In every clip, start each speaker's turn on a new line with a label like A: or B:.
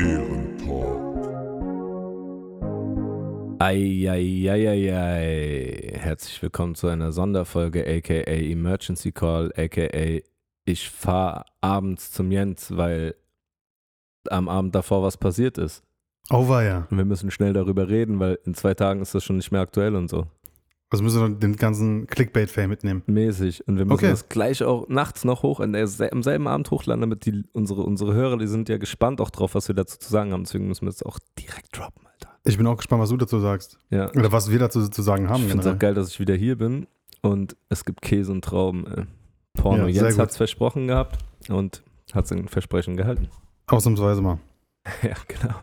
A: Ehrentalk.
B: Eieieiei. Herzlich willkommen zu einer Sonderfolge, aka Emergency Call, aka ich fahre abends zum Jens, weil am Abend davor was passiert ist.
C: Oh, war ja.
B: Und wir müssen schnell darüber reden, weil in zwei Tagen ist das schon nicht mehr aktuell und so.
C: Also müssen wir den ganzen Clickbait-Fame mitnehmen.
B: Mäßig. Und wir müssen
C: Okay.
B: das gleich auch nachts noch hoch, an der, am selben Abend hochladen, damit die, unsere, unsere Hörer, die sind ja gespannt auch drauf, was wir dazu zu sagen haben. Deswegen müssen wir es auch direkt droppen, Alter.
C: Ich bin auch gespannt, was du dazu sagst.
B: Ja.
C: Oder was wir dazu zu sagen haben.
B: Ich finde es auch geil, dass ich wieder hier bin und es gibt Käse und Trauben. Porno.
C: Ja,
B: Jens hat es versprochen gehabt und hat sein Versprechen gehalten.
C: Ausnahmsweise mal.
B: ja, genau.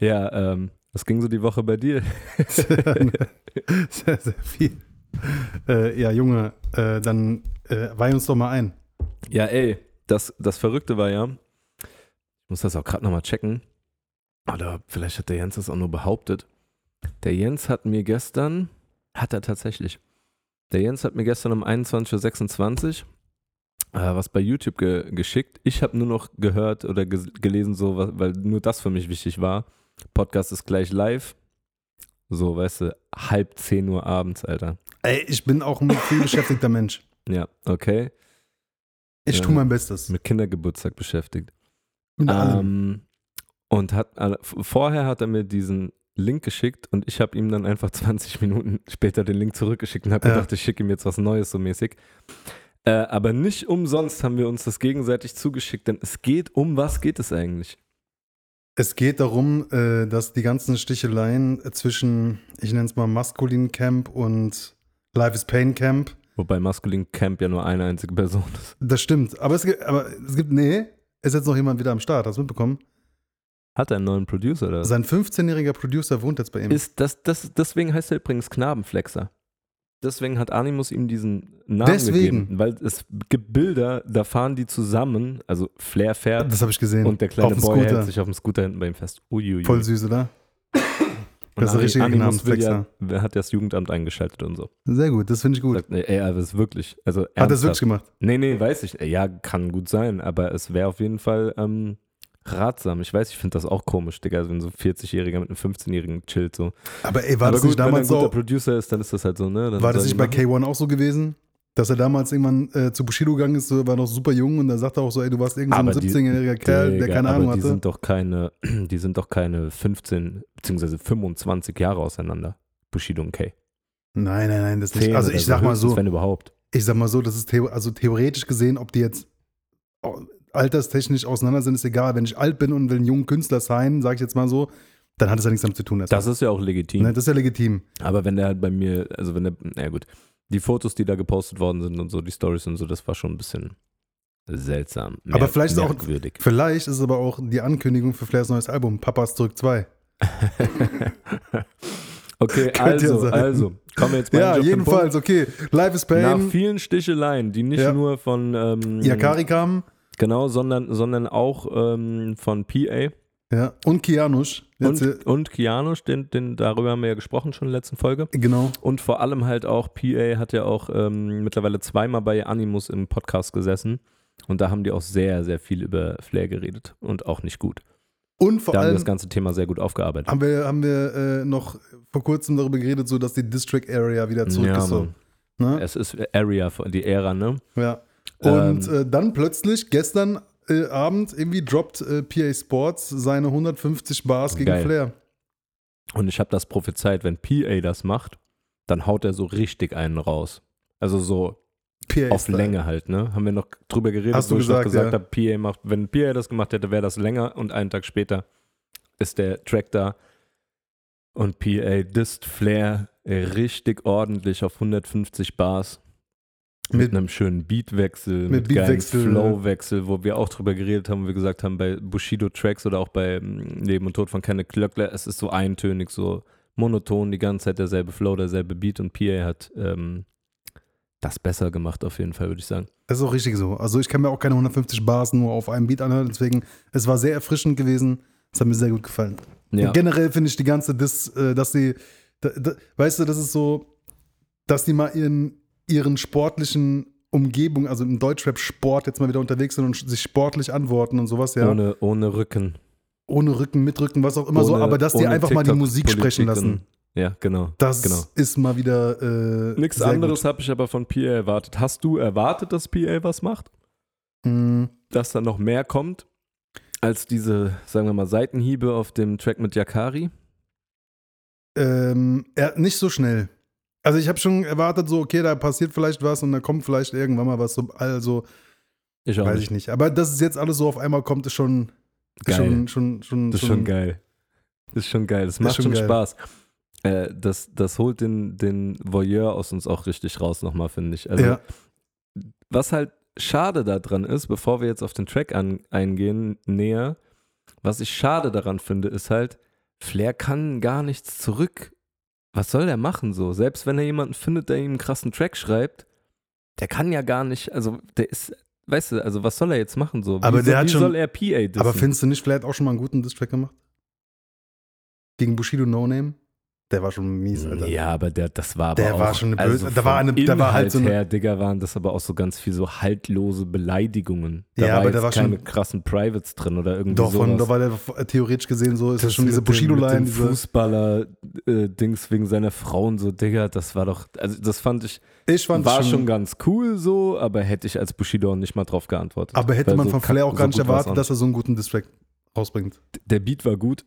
B: Ja, ähm, was ging so die Woche bei dir?
C: sehr, sehr, viel. Äh, ja, Junge, äh, dann äh, weih uns doch mal ein.
B: Ja, ey, das, das Verrückte war ja, ich muss das auch gerade nochmal checken, oder vielleicht hat der Jens das auch nur behauptet. Der Jens hat mir gestern, hat er tatsächlich, der Jens hat mir gestern um 21.26 Uhr äh, was bei YouTube ge geschickt. Ich habe nur noch gehört oder ges gelesen, so, weil nur das für mich wichtig war. Podcast ist gleich live. So, weißt du, halb 10 Uhr abends, Alter.
C: Ey, ich bin auch ein viel beschäftigter Mensch.
B: Ja, okay.
C: Ich
B: Ja.
C: tue mein Bestes.
B: Mit Kindergeburtstag beschäftigt.
C: Mit.
B: Ähm, und hat v- vorher hat er mir diesen Link geschickt und ich habe ihm dann einfach 20 Minuten später den Link zurückgeschickt und habe
C: Ja.
B: gedacht, ich schicke ihm jetzt was Neues so mäßig. Äh, aber nicht umsonst haben wir uns das gegenseitig zugeschickt, denn es geht um was geht es eigentlich?
C: Es geht darum, äh, dass die ganzen Sticheleien zwischen, ich nenne es mal Maskulin Camp und Life is Pain Camp,
B: Wobei Maskulin Camp ja nur eine einzige Person ist.
C: das stimmt. Aber es gibt, aber es gibt, nee, ist jetzt noch jemand wieder am Start, hast du mitbekommen?
B: Hat er einen neuen Producer oder?
C: Sein 15-jähriger Producer wohnt jetzt bei ihm.
B: Ist das, das, deswegen heißt er übrigens Knabenflexer. Deswegen hat Animus ihm diesen Namen
C: Deswegen.
B: gegeben. Weil es gibt Bilder, da fahren die zusammen, also Flair fährt
C: das habe ich gesehen.
B: und der kleine Boy
C: Scooter.
B: hält sich auf dem Scooter hinten bei ihm fest. Uiuiui.
C: Voll süß, oder?
B: Und
C: das ist ein richtiger
B: will ja, hat das Jugendamt eingeschaltet und so.
C: Sehr gut, das finde ich gut.
B: Sagt, nee, ey, aber das ist wirklich, also
C: Hat er es wirklich gemacht?
B: Nee, nee, weiß ich. Ja, kann gut sein, aber es wäre auf jeden Fall ähm, ratsam. Ich weiß, ich finde das auch komisch, Digga, wenn so ein 40-Jähriger mit einem 15-Jährigen chillt so.
C: Aber ey, war
B: aber
C: das
B: gut,
C: nicht
B: wenn er ein
C: damals
B: guter
C: so,
B: Producer ist, dann ist das halt so, ne? Dann
C: war das nicht bei
B: machen.
C: K1 auch so gewesen? Dass er damals irgendwann äh, zu Bushido gegangen ist, so, war noch super jung und da sagt er auch so, ey, du warst irgendein so ein
B: die-
C: 17-jähriger Kerl, der
B: Digga,
C: keine
B: aber
C: Ahnung
B: die
C: hatte.
B: sind doch keine, die sind doch keine 15 beziehungsweise 25 Jahre auseinander. Bushido und Kay.
C: Nein, nein, nein, das nicht. Also ich sag mal so,
B: Wenn überhaupt.
C: ich sag mal so, das ist also theoretisch gesehen, ob die jetzt oh, alterstechnisch auseinander sind, ist egal. Wenn ich alt bin und will einen jungen Künstler sein, sage ich jetzt mal so, dann hat es ja nichts damit zu tun.
B: Das ist ja auch legitim.
C: ne, das ist ja legitim.
B: Aber wenn der halt bei mir, also wenn der, na gut, die Fotos, die da gepostet worden sind und so, die Stories und so, das war schon ein bisschen seltsam.
C: Aber vielleicht ist auch-. Vielleicht ist es aber auch die Ankündigung für Flairs neues Album, Papas zurück 2.
B: okay,
C: Könnte ja
B: also, also, kommen wir jetzt mal
C: Ja, jedenfalls, okay. Life is
B: Punkt. Nach
C: Pain,
B: vielen Sticheleien, die nicht
C: Ja.
B: nur von ähm,
C: Yakari kam,
B: genau, sondern, sondern auch ähm, von PA
C: ja, und Kianush. Jetzt,
B: und, und Kianusch, den, den, darüber haben wir ja gesprochen schon in der letzten Folge.
C: äh, genau.
B: Und vor allem halt auch, PA hat ja auch ähm, mittlerweile zweimal bei Animus im Podcast gesessen. Und da haben die auch sehr, sehr viel über Flair geredet. Und auch nicht gut.
C: Und vor
B: da haben die
C: allem
B: das ganze Thema sehr gut aufgearbeitet.
C: haben wir, haben wir äh, noch vor kurzem darüber geredet, so dass die District Area wieder zurück
B: ja,
C: ist. So. Ne?
B: Es ist Area, die Ära, ne?
C: Ja. Und
B: Ähm,
C: äh, dann plötzlich, gestern äh, Abend, irgendwie droppt äh, PA Sports seine 150 Bars gegen
B: Geil.
C: Flair.
B: Und ich habe das prophezeit, wenn PA das macht, dann haut er so richtig einen raus. Also so
C: PA
B: auf. Länge halt, ne? Haben wir noch drüber geredet,
C: Hast du
B: wo ich noch
C: gesagt,
B: gesagt
C: ja.
B: habe, PA macht, wenn PA das gemacht hätte, wäre das länger und einen Tag später ist der Track da und PA disst Flair richtig ordentlich auf 150 Bars. Mit,
C: Mit-
B: einem schönen Beatwechsel,
C: mit
B: mit, geilen
C: Beatwechsel,
B: Flowwechsel, wo wir auch drüber geredet haben, wo wir gesagt haben, bei Bushido-Tracks oder auch bei mm, Leben und Tod von Kenneth Glöckler, es ist so eintönig, so monoton, die ganze Zeit derselbe Flow, derselbe Beat und PA hat ähm, das besser gemacht auf jeden Fall, würde ich sagen.
C: Das ist auch richtig so. Also ich kann mir auch keine 150 Bars nur auf einem Beat anhören, deswegen, es war sehr erfrischend gewesen. Es hat mir sehr gut gefallen.
B: Ja,
C: generell finde ich die ganze, Dis, äh, dass sie, da, da, weißt du, das ist so, dass die mal ihren, ihren sportlichen Umgebung, also im Deutschrap-Sport jetzt mal wieder unterwegs sind und sich sportlich antworten und sowas, ja.
B: ohne, ohne Rücken.
C: ohne Rücken, mit Rücken, was auch immer so,
B: Ohne-
C: aber dass die einfach mal die Musik sprechen lassen.
B: Ja, genau.
C: Das
B: genau.
C: ist mal wieder. Äh,
B: Nichts
C: sehr
B: anderes habe ich aber von PA erwartet. Hast du erwartet, dass PA was macht?
C: Mm,
B: Dass da noch mehr kommt als diese, sagen wir mal, Seitenhiebe auf dem Track mit Yakari?
C: Ähm, er, nicht so schnell. Also ich habe schon erwartet, so, okay, da passiert vielleicht was und da kommt vielleicht irgendwann mal was. So, also,
B: Ich
C: weiß
B: nicht.
C: ich nicht. Aber dass es jetzt alles so auf einmal kommt, ist schon,
B: Geil.
C: schon, schon, schon,
B: Das ist schon geil. Das ist schon geil. Das macht
C: schon
B: schon. Spaß. Äh, das, das holt den, den Voyeur aus uns auch richtig raus nochmal, finde ich. Also,
C: ja,
B: was halt schade daran ist, bevor wir jetzt auf den Track an, eingehen, näher, was ich schade daran finde, ist halt, Flair kann gar nichts zurück. Was soll der machen so? Selbst wenn er jemanden findet, der ihm einen krassen Track schreibt, der kann ja gar nicht, also der ist, weißt du, also was soll er jetzt machen so? Wie
C: Aber der
B: soll,
C: hat
B: wie
C: schon-
B: soll er PA dissen?
C: aber findest du nicht, vielleicht auch schon mal einen guten Distrack gemacht? Gegen Bushido No Name? Der war schon mies, Alter.
B: Ja, aber der, das war aber
C: Der
B: auch,
C: war schon eine böse-
B: also
C: da war eine- da war halt so eine-
B: her, Digga, waren das aber auch so ganz viel so haltlose Beleidigungen. Da
C: Ja, aber da war schon-
B: keine krassen Privates drin oder irgendwie
C: Doch, von,
B: sowas.
C: da war der theoretisch gesehen so, ist das, schon diese Bushido-Line.
B: Fußballer-Dings wegen seiner Frau und so, Digga, das war doch, also das fand ich,
C: Ich fand
B: war
C: schon,
B: schon ganz cool so, aber hätte ich als Bushido auch nicht mal drauf geantwortet.
C: aber hätte man
B: so
C: von Flair auch gar nicht erwartet, dass er so einen guten Distrack rausbringt.
B: der Beat war gut,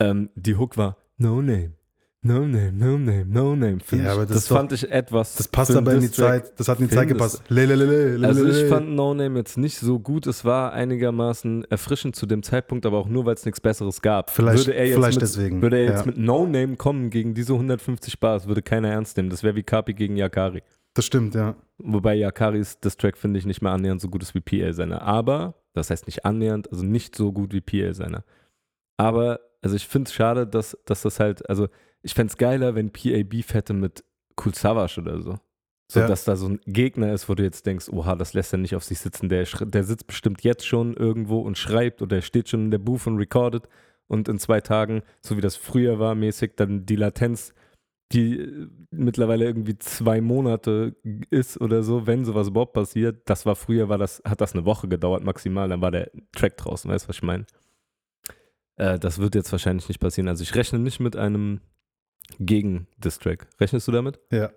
B: ähm, die Hook war No Name, No Name, No Name, No Name. Find
C: Ja,
B: ich,
C: aber das
B: das
C: doch-
B: zeit ich etwas.
C: Das passt aber in die. Zeit, das hat in die Zeit gepasst. Le, le, le, le, le,
B: Also ich fand No Name jetzt nicht so gut. Es war einigermaßen erfrischend zu dem Zeitpunkt, aber auch nur, weil es nichts Besseres gab.
C: Vielleicht-
B: würde er jetzt,
C: vielleicht
B: mit,
C: deswegen,
B: Würde er jetzt
C: ja.
B: mit No Name kommen gegen diese 150 Bars, würde keiner ernst nehmen. Das wäre wie Kapi gegen Yakari.
C: Das stimmt, ja.
B: Wobei Yakaris das Track finde ich nicht mehr annähernd so gut ist wie PL seiner. Aber, das heißt nicht annähernd, also nicht so gut wie PL seiner. Aber, also ich finde es schade, dass, dass das halt, also ich fände es geiler, wenn PA Beef hätte mit Cool Savage oder so. So,
C: Ja.
B: dass da so ein Gegner ist, wo du jetzt denkst, oha, das lässt er nicht auf sich sitzen. Der, der sitzt bestimmt jetzt schon irgendwo und schreibt oder er steht schon in der Booth und recordet und in zwei Tagen, so wie das früher war, mäßig, dann die Latenz, die äh, mittlerweile irgendwie zwei Monate ist oder so, wenn sowas überhaupt passiert. Das war früher, war das, hat das eine Woche gedauert maximal, dann war der Track draußen, weißt du, was ich meine? Äh, das wird jetzt wahrscheinlich nicht passieren. Also ich rechne nicht mit einem Gegen-Distrack. Rechnest du damit?
C: Ja,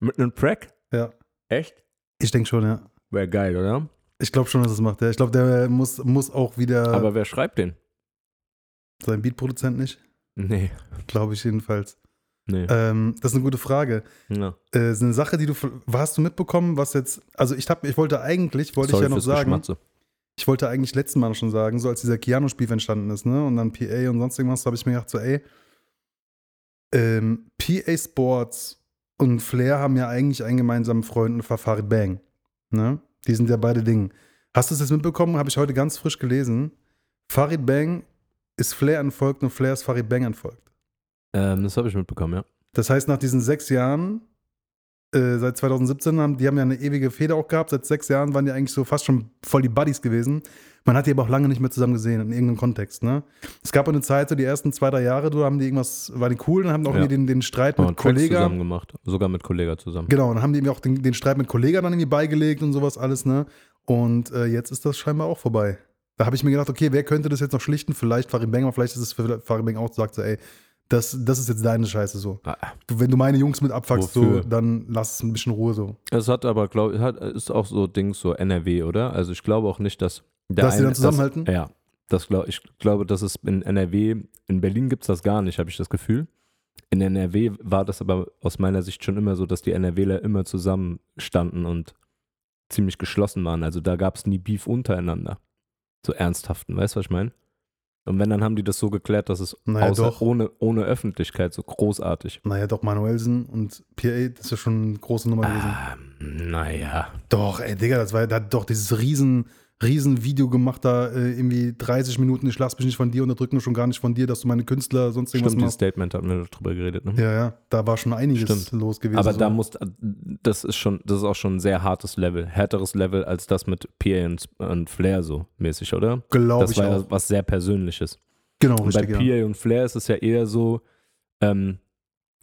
B: Mit einem Track?
C: ja.
B: Echt?
C: Ich denke schon, ja.
B: Wäre geil, oder?
C: Ich glaube schon, dass es macht. Ja. Ich glaube, der muss, muss auch wieder
B: Aber wer schreibt den?
C: sein Beatproduzent nicht.
B: Nee.
C: Glaube ich jedenfalls.
B: Nee.
C: Ähm, das ist eine gute Frage.
B: ja.
C: Äh, ist eine Sache, die du hast du mitbekommen, was jetzt. Also ich habe, ich wollte eigentlich, wollte
B: Sorry
C: ich ja noch sagen, ich wollte eigentlich letztes Mal schon sagen, so als dieser Keanu-Spiel entstanden ist, ne? Und dann PA und sonst irgendwas, habe ich mir gedacht, so, ey, ähm, PA Sports und Flair haben ja eigentlich einen gemeinsamen Freund, und Farid Bang. Ne? Die sind ja beide Dinge. Hast du es jetzt mitbekommen? Habe ich heute ganz frisch gelesen. Farid Bang ist Flair entfolgt und Flair ist Farid Bang entfolgt.
B: Ähm, das habe ich mitbekommen, ja.
C: Das heißt, nach diesen sechs Jahren, äh, seit 2017, haben die haben ja eine ewige Feder auch gehabt. Seit sechs Jahren waren die eigentlich so fast schon voll die Buddies gewesen. Man hat die aber auch lange nicht mehr zusammen gesehen, in irgendeinem Kontext. Ne? Es gab eine Zeit, so die ersten zwei, drei Jahre, da haben die irgendwas, waren die cool, dann haben auch
B: Ja.
C: irgendwie den, den Streit mit Kollega.
B: zusammen gemacht. Sogar mit Kollega zusammen.
C: Genau, dann haben die auch den, den Streit mit Kollega dann irgendwie beigelegt und sowas alles, ne? Und äh, jetzt ist das scheinbar auch vorbei. Da habe ich mir gedacht, okay, wer könnte das jetzt noch schlichten? Vielleicht Farid Bang, aber vielleicht ist es für Farid Bang auch sagt so, ey, das, das ist jetzt deine Scheiße so.
B: Ah,
C: Du, wenn du meine Jungs mit abfuckst, so, dann lass es ein bisschen Ruhe so.
B: Es hat aber, glaube ich, ist auch so Dings, so NRW, oder? Also ich glaube auch nicht, dass der
C: Dass die dann
B: eine-
C: zusammenhalten?
B: Das, ja. Das glaub, ich glaube, dass es in NRW, in Berlin gibt es das gar nicht, habe ich das Gefühl. In NRW war das aber aus meiner Sicht schon immer so, dass die NRWler immer zusammenstanden und ziemlich geschlossen waren. Also da gab es nie Beef untereinander. So ernsthaften, weißt du, was ich meine? Und wenn, dann haben die das so geklärt, dass es
C: Naja, doch.
B: Ohne, ohne Öffentlichkeit so großartig.
C: Naja, doch, Manuelsen und PA, das ist ja schon eine große Nummer gewesen.
B: Ähm, naja.
C: Doch, ey, Digga, das war, hat doch dieses riesen, riesen Video gemacht, da äh, irgendwie 30 Minuten, ich lass mich nicht von dir unterdrücken schon gar nicht von dir, dass du meine Künstler sonst irgendwas
B: Stimmt,
C: machst.
B: Statement hatten wir drüber geredet, ne?
C: Ja, ja, da war schon einiges
B: Stimmt.
C: los gewesen.
B: Aber
C: so.
B: da muss, das ist schon, das ist auch schon ein sehr hartes Level, härteres Level als das mit PA und, und Flair so mäßig, oder?
C: Glaube
B: Das
C: ich
B: war
C: auch.
B: ja was sehr Persönliches.
C: Genau,
B: Und bei
C: richtig, ja.
B: PA und Flair ist es ja eher so, ähm,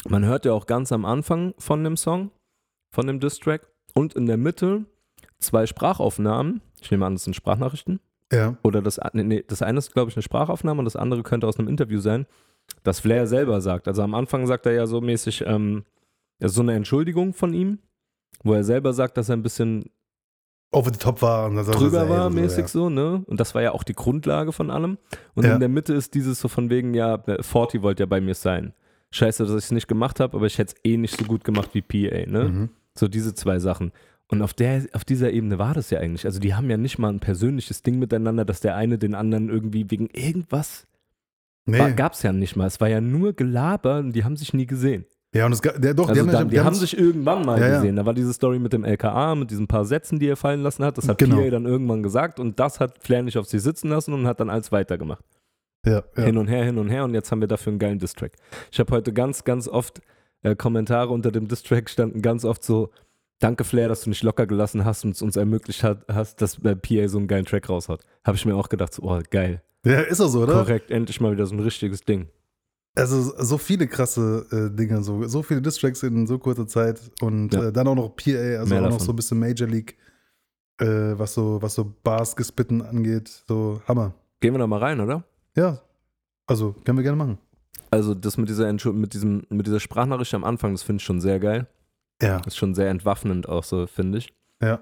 B: man hört ja auch ganz am Anfang von dem Song, von dem Distrack und in der Mitte zwei Sprachaufnahmen. Ich nehme an, das sind Sprachnachrichten.
C: Ja.
B: oder das, nee, das eine ist, glaube ich, eine Sprachaufnahme und das andere könnte aus einem Interview sein, dass Flair selber sagt. Also am Anfang sagt er ja so mäßig, ähm, das ist so eine Entschuldigung von ihm, wo er selber sagt, dass er ein bisschen
C: Over the top war und er,
B: drüber war,
C: so,
B: mäßig
C: ja.
B: so, ne? Und das war ja auch die Grundlage von allem. Und
C: Ja.
B: in der Mitte ist dieses so von wegen, ja, äh, Forty wollte ja bei mir sein. Scheiße, dass ich es nicht gemacht habe, aber ich hätte es eh nicht so gut gemacht wie PA, ne?
C: Mhm.
B: So diese zwei Sachen. Und auf, der, auf dieser Ebene war das ja eigentlich. Also die haben ja nicht mal ein persönliches Ding miteinander, dass der eine den anderen irgendwie wegen irgendwas
C: Nee.
B: gab es ja nicht mal. Es war ja nur Gelaber und die haben sich nie gesehen.
C: Ja, und es gab, der, doch,
B: Also
C: die
B: dann,
C: haben,
B: die
C: die
B: haben sich irgendwann mal
C: Ja, ja.
B: gesehen. Da war diese Story mit dem LKA, mit diesen paar Sätzen, die er fallen lassen hat. Das hat
C: Genau.
B: PA dann irgendwann gesagt und das hat Flair nicht auf sich sitzen lassen und hat dann alles weitergemacht.
C: ja, ja.
B: Hin und her, hin und her und jetzt haben wir dafür einen geilen Distrack. Ich habe heute ganz, ganz oft äh, Kommentare unter dem Distrack standen ganz oft so, danke Flair, dass du nicht locker gelassen hast und es uns ermöglicht hat, hast, dass äh, PA so einen geilen Track raushaut. Habe ich mir auch gedacht, so, oh geil,
C: ja, ist doch so, oder?
B: korrekt, endlich mal wieder so ein richtiges Ding.
C: Also so viele krasse äh, Dinge, so, so viele Distracks in so kurzer Zeit und
B: Ja.
C: äh, dann auch noch PA, also
B: Mehr
C: auch noch
B: davon.
C: so ein bisschen Major League, äh, was so, was so Bars gespitten angeht, so Hammer.
B: Gehen wir da mal rein, oder?
C: Ja, also können wir gerne machen.
B: Also das mit dieser, Entschu- mit diesem, mit dieser Sprachnachricht am Anfang, das finde ich schon sehr geil.
C: Ja,
B: Das ist schon sehr entwaffnend auch so, finde ich.
C: ja,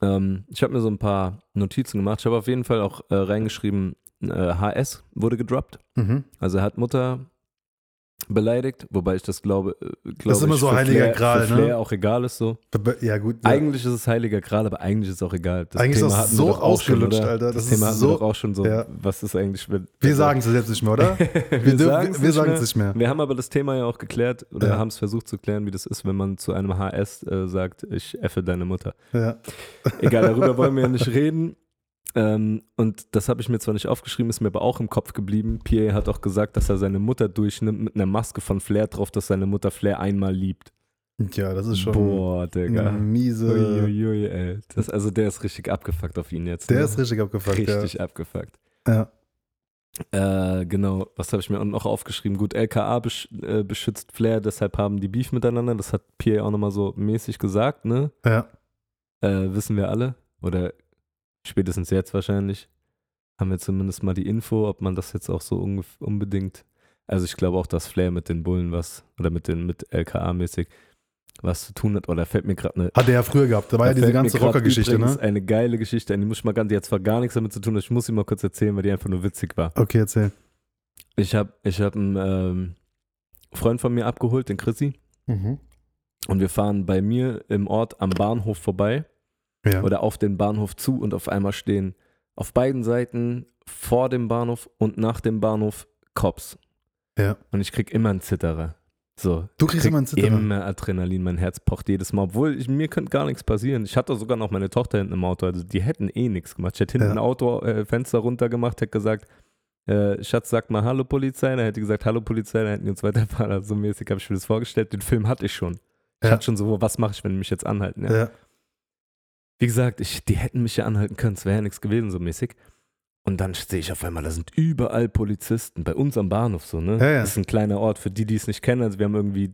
B: Ähm, ich habe mir so ein paar Notizen gemacht. Ich habe auf jeden Fall auch äh, reingeschrieben, äh, HS wurde gedroppt.
C: mhm.
B: Also er hat Mutter beleidigt, wobei ich das glaube, äh, glaube
C: Das ist immer
B: ich,
C: so heiliger
B: Flair,
C: Gral, ne?
B: Flair auch egal ist so.
C: ja gut. Ja.
B: Eigentlich ist es heiliger Gral, aber eigentlich ist es auch egal. Das
C: Eigentlich ist das
B: hatten
C: so
B: schon,
C: ausgelutscht,
B: oder?
C: Alter.
B: Das,
C: Das ist
B: Thema hatten
C: so-
B: wir doch auch schon so.
C: Ja.
B: Was ist eigentlich, wenn
C: wir
B: also-
C: sagen es jetzt nicht mehr, oder?
B: wir,
C: Wir,
B: nicht
C: sagen es nicht mehr.
B: Wir haben aber das Thema ja auch geklärt oder
C: Ja.
B: haben es versucht zu klären, wie das ist, wenn man zu einem HS äh, sagt, ich effe deine Mutter.
C: Ja.
B: Egal, darüber wollen wir ja nicht reden. Ähm, und das habe ich mir zwar nicht aufgeschrieben, ist mir aber auch im Kopf geblieben. Pierre hat auch gesagt, dass er seine Mutter durchnimmt mit einer Maske von Flair drauf, dass seine Mutter Flair einmal liebt.
C: ja, das ist schon
B: Boah, Digga.
C: miese.
B: Uiuiui, ey. Das, also der ist richtig abgefuckt auf ihn jetzt.
C: Der
B: ne?
C: ist richtig abgefuckt,
B: richtig abgefuckt.
C: ja. ja.
B: Äh, genau, was habe ich mir noch aufgeschrieben? Gut, LKA besch äh, beschützt Flair, deshalb haben die Beef miteinander. Das hat Pierre auch nochmal so mäßig gesagt, ne?
C: Ja.
B: Äh, wissen wir alle. Oder spätestens jetzt wahrscheinlich. Haben wir zumindest mal die Info, ob man das jetzt auch so unbedingt. Also ich glaube auch, dass Flair mit den Bullen was, oder mit den mit LKA mäßig was zu tun hat. Oder fällt mir gerade eine.
C: Hat er ja früher gehabt. Da war ja
B: da
C: diese
B: fällt mir
C: ganze Rocker-Geschichte, ne?
B: Eine geile Geschichte, die muss ich mal ganz, die hat zwar gar nichts damit zu tun, aber ich muss sie mal kurz erzählen, weil die einfach nur witzig war.
C: Okay, erzähl.
B: Ich habe ich hab einen ähm, Freund von mir abgeholt, den Chrissy,
C: Mhm.
B: und wir fahren bei mir im Ort am Bahnhof vorbei
C: Ja.
B: oder auf den Bahnhof zu und auf einmal stehen auf beiden Seiten vor dem Bahnhof und nach dem Bahnhof Cops.
C: Ja.
B: Und ich krieg immer einen Zitterer. So,
C: Du kriegst
B: krieg
C: immer einen Zitterer.
B: Immer Adrenalin, mein Herz pocht jedes Mal. Obwohl, ich, mir könnte gar nichts passieren. Ich hatte sogar noch meine Tochter hinten im Auto. Also die hätten eh nichts gemacht. Ich hätte hinten
C: Ja.
B: ein Auto, äh, Fenster runtergemacht, hätte gesagt, äh, Schatz, sag mal Hallo Polizei. Dann hätte gesagt, Hallo Polizei. Dann hätten die uns weiterfahren. Also so mäßig habe ich mir das vorgestellt. Den Film hatte ich schon. Ich
C: Ja.
B: hatte schon so, was mache ich, wenn die mich jetzt anhalten? Ja.
C: Ja.
B: Wie gesagt, ich, die hätten mich ja anhalten können, es wäre ja nichts gewesen, so mäßig. Und dann sehe ich auf einmal, da sind überall Polizisten, bei uns am Bahnhof so, ne?
C: Ja, ja.
B: Das ist ein kleiner Ort, für die, die es nicht kennen. Also wir haben irgendwie,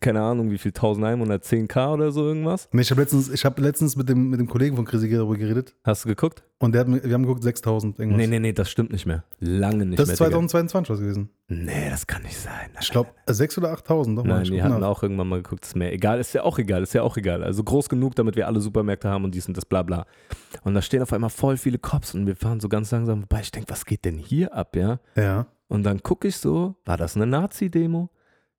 B: keine Ahnung, wie viel, 1000 Einwohner, 10k oder so irgendwas.
C: Nee, ich habe letztens, ich hab letztens mit, dem, mit dem Kollegen von Chrissy darüber geredet
B: Hast du geguckt?
C: und der hat, wir haben geguckt 6000 irgendwas.
B: Nee, nee, nee, das stimmt nicht mehr. Lange nicht
C: das
B: mehr.
C: ist
B: Digga.
C: 2022 was gewesen.
B: Nee, das kann nicht sein.
C: Ich glaube 6 oder 8000. Doch
B: Nein, die hatten
C: nach.
B: auch irgendwann mal geguckt, ist mir egal, ist ja auch egal, ist ja auch egal. Also groß genug, damit wir alle Supermärkte haben und dies und das, bla bla. Und da stehen auf einmal voll viele Cops und wir fahren so ganz langsam vorbei. Ich denke, was geht denn hier ab, ja?
C: Ja.
B: Und dann gucke ich so, war das eine Nazi-Demo?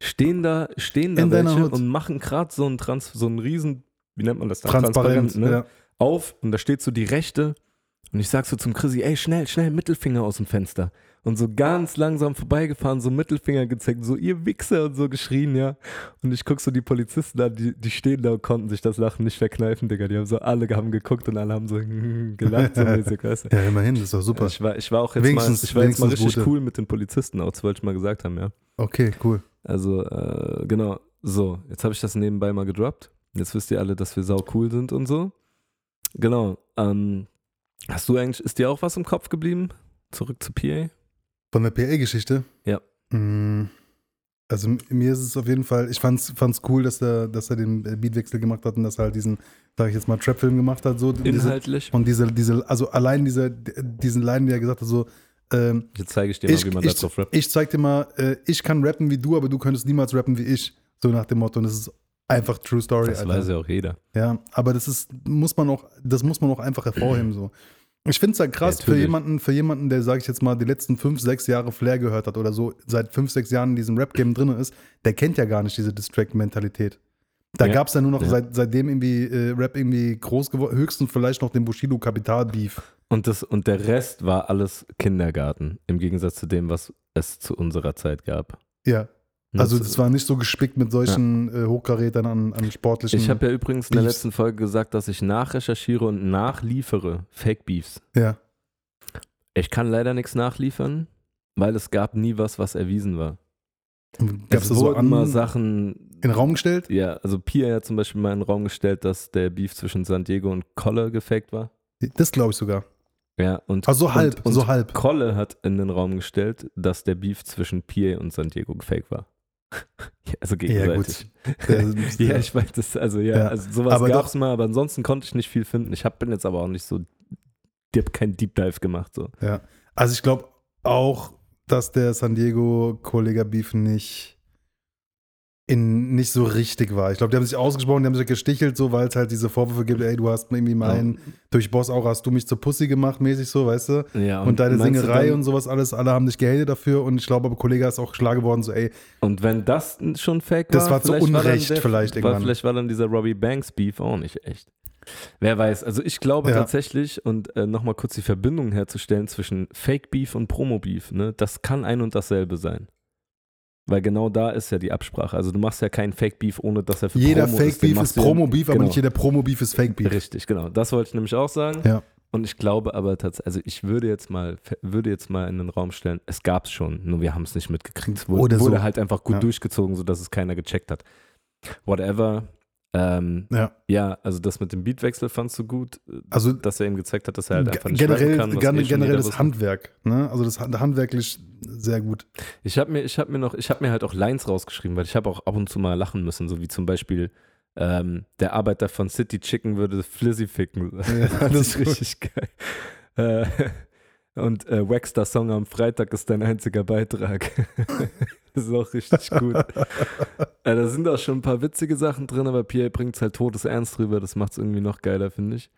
B: Stehen da, stehen da
C: In
B: welche und machen gerade so einen Trans, so einen riesen, wie nennt man das? dann?
C: Transparent.
B: ne?
C: ja.
B: Auf und da steht so die Rechte und ich sag so zum Chrissy, ey, schnell, schnell, Mittelfinger aus dem Fenster. Und so ganz langsam vorbeigefahren, so Mittelfinger gezeigt, so ihr Wichser und so geschrien, ja. Und ich guck so die Polizisten an, die, die stehen da und konnten sich das Lachen nicht verkneifen, Digga. Die haben so, alle haben geguckt und alle haben so gelacht, so mäßig, weißt du.
C: ja, immerhin, das ist doch super.
B: Ich war, ich war auch jetzt
C: Wenigstens-
B: mal, ich war jetzt mal richtig cool mit den Polizisten, auch das wollte ich mal gesagt haben, ja.
C: Okay, cool.
B: Also, äh, genau. So, jetzt habe ich das nebenbei mal gedroppt. Jetzt wisst ihr alle, dass wir sau cool sind und so. Genau. Ähm, hast du eigentlich, ist dir auch was im Kopf geblieben? Zurück zu PA?
C: Von der PA-Geschichte?
B: Ja.
C: Mm, Also mir ist es auf jeden Fall, ich fand's, fand's cool, dass er, dass er den Beatwechsel gemacht hat und dass er halt diesen, sag ich jetzt mal, Trap-Film gemacht hat. So, diese,
B: Inhaltlich.
C: und diese, diese, also allein diese, diesen Line, die er gesagt hat, so, ähm,
B: Jetzt zeige ich dir
C: ich,
B: mal, wie man
C: ich,
B: da drauf rappt.
C: ich zeig dir mal, äh, ich kann rappen wie du, aber du könntest niemals rappen wie ich. So nach dem Motto. Und das ist einfach True Story.
B: Das
C: Alter.
B: weiß ja auch jeder.
C: Ja, aber das ist, muss man auch, das muss man auch einfach hervorheben. So. Ich finde es halt krass
B: Ja,
C: für jemanden, für jemanden, der, sag ich jetzt mal, die letzten fünf, sechs Jahre Flair gehört hat oder so, seit fünf, sechs Jahren in diesem Rap-Game drin ist, der kennt ja gar nicht diese Distract-Mentalität. Da
B: Ja.
C: gab es ja nur noch
B: Ja.
C: seit, seitdem irgendwie äh, Rap irgendwie groß geworden, höchstens vielleicht noch den Bushido Kapital Beef.
B: Und, das, und der Rest war alles Kindergarten, im Gegensatz zu dem, was es zu unserer Zeit gab.
C: Ja. Also
B: Das-
C: war nicht so gespickt mit solchen äh, Hochkarätern an, an sportlichen.
B: ich habe ja übrigens in der
C: Beefs.
B: letzten Folge gesagt, dass ich nachrecherchiere und nachliefere Fake Beefs.
C: ja.
B: Ich kann leider nichts nachliefern, weil es gab nie was, was erwiesen war.
C: Gab
B: es
C: es so an,
B: mal
C: in
B: Sachen,
C: den Raum gestellt?
B: ja, also Pia hat zum Beispiel mal in den Raum gestellt, dass der Beef zwischen San Diego und Kolle gefaked war.
C: Das glaube ich sogar.
B: Ja, und,
C: Also so halb,
B: und, und
C: so halb.
B: Kolle hat in den Raum gestellt, dass der Beef zwischen Pierre und San Diego gefaked war. Ja, also
C: Ja, gut.
B: gegenseitig. Ja, ich weiß das, also ja,
C: Ja,
B: also sowas
C: aber
B: gab es mal, aber ansonsten konnte ich nicht viel finden. Ich hab, bin jetzt aber auch nicht so, ich habe keinen Deep Dive gemacht. So.
C: Ja. Also ich glaube auch, dass der San Diego Kollega Beef nicht in, nicht so richtig war. Ich glaube, die haben sich ausgesprochen, die haben sich gestichelt, so, weil es halt diese Vorwürfe gibt, ey, du hast mir irgendwie meinen, durch Boss auch hast du mich zur Pussy gemacht, mäßig so, weißt du?
B: Ja,
C: Und, deine
B: meinst du
C: Singerei
B: dann-
C: und sowas alles, alle haben dich gehatet dafür und ich glaube, aber Kollege ist auch klar geworden, so, ey,
B: Und wenn das schon fake
C: Das
B: war,
C: war zu Unrecht
B: der,
C: vielleicht
B: war,
C: irgendwann.
B: Vielleicht war dann dieser Robbie Banks Beef auch nicht echt. Wer weiß. Also ich glaube
C: Ja.
B: tatsächlich, und äh, nochmal kurz die Verbindung herzustellen zwischen Fake Beef und Promo Beef, ne, das kann ein und dasselbe sein. Weil genau da ist ja die Absprache. Also du machst ja keinen Fake Beef, ohne dass er für
C: jeder
B: Promo
C: Fake
B: ist.
C: Beef ist Promo Beef, aber
B: genau.
C: nicht jeder Promo Beef ist Fake Beef.
B: Richtig, genau. Das wollte ich nämlich auch sagen.
C: Ja.
B: Und ich glaube aber tatsächlich, also ich würde jetzt mal, würde jetzt mal in den Raum stellen, es gab es schon, nur wir haben es nicht mitgekriegt. Es wurde,
C: Oder so.
B: wurde halt einfach gut
C: Ja.
B: durchgezogen, sodass es keiner gecheckt hat. Whatever. Ähm,
C: Ja.
B: ja, also das mit dem Beatwechsel fandst du gut,
C: Also
B: dass er ihm gezeigt hat, dass er halt einfach nicht
C: generell,
B: kann,
C: gen-
B: eh
C: generell das. Handwerk, ne? Also das Hand- handwerklich sehr gut.
B: Ich habe mir, ich habe mir noch, ich habe mir halt auch Lines rausgeschrieben, weil ich habe auch ab und zu mal lachen müssen, so wie zum Beispiel ähm, der Arbeiter von City Chicken würde Flizzy ficken.
C: Ja,
B: das ist richtig geil. Äh, und äh, Waxter Song am Freitag ist dein einziger Beitrag. das ist auch richtig gut. äh, da sind auch schon ein paar witzige Sachen drin, aber Pierre bringt es halt todesernst drüber. Das macht es irgendwie noch geiler, finde ich.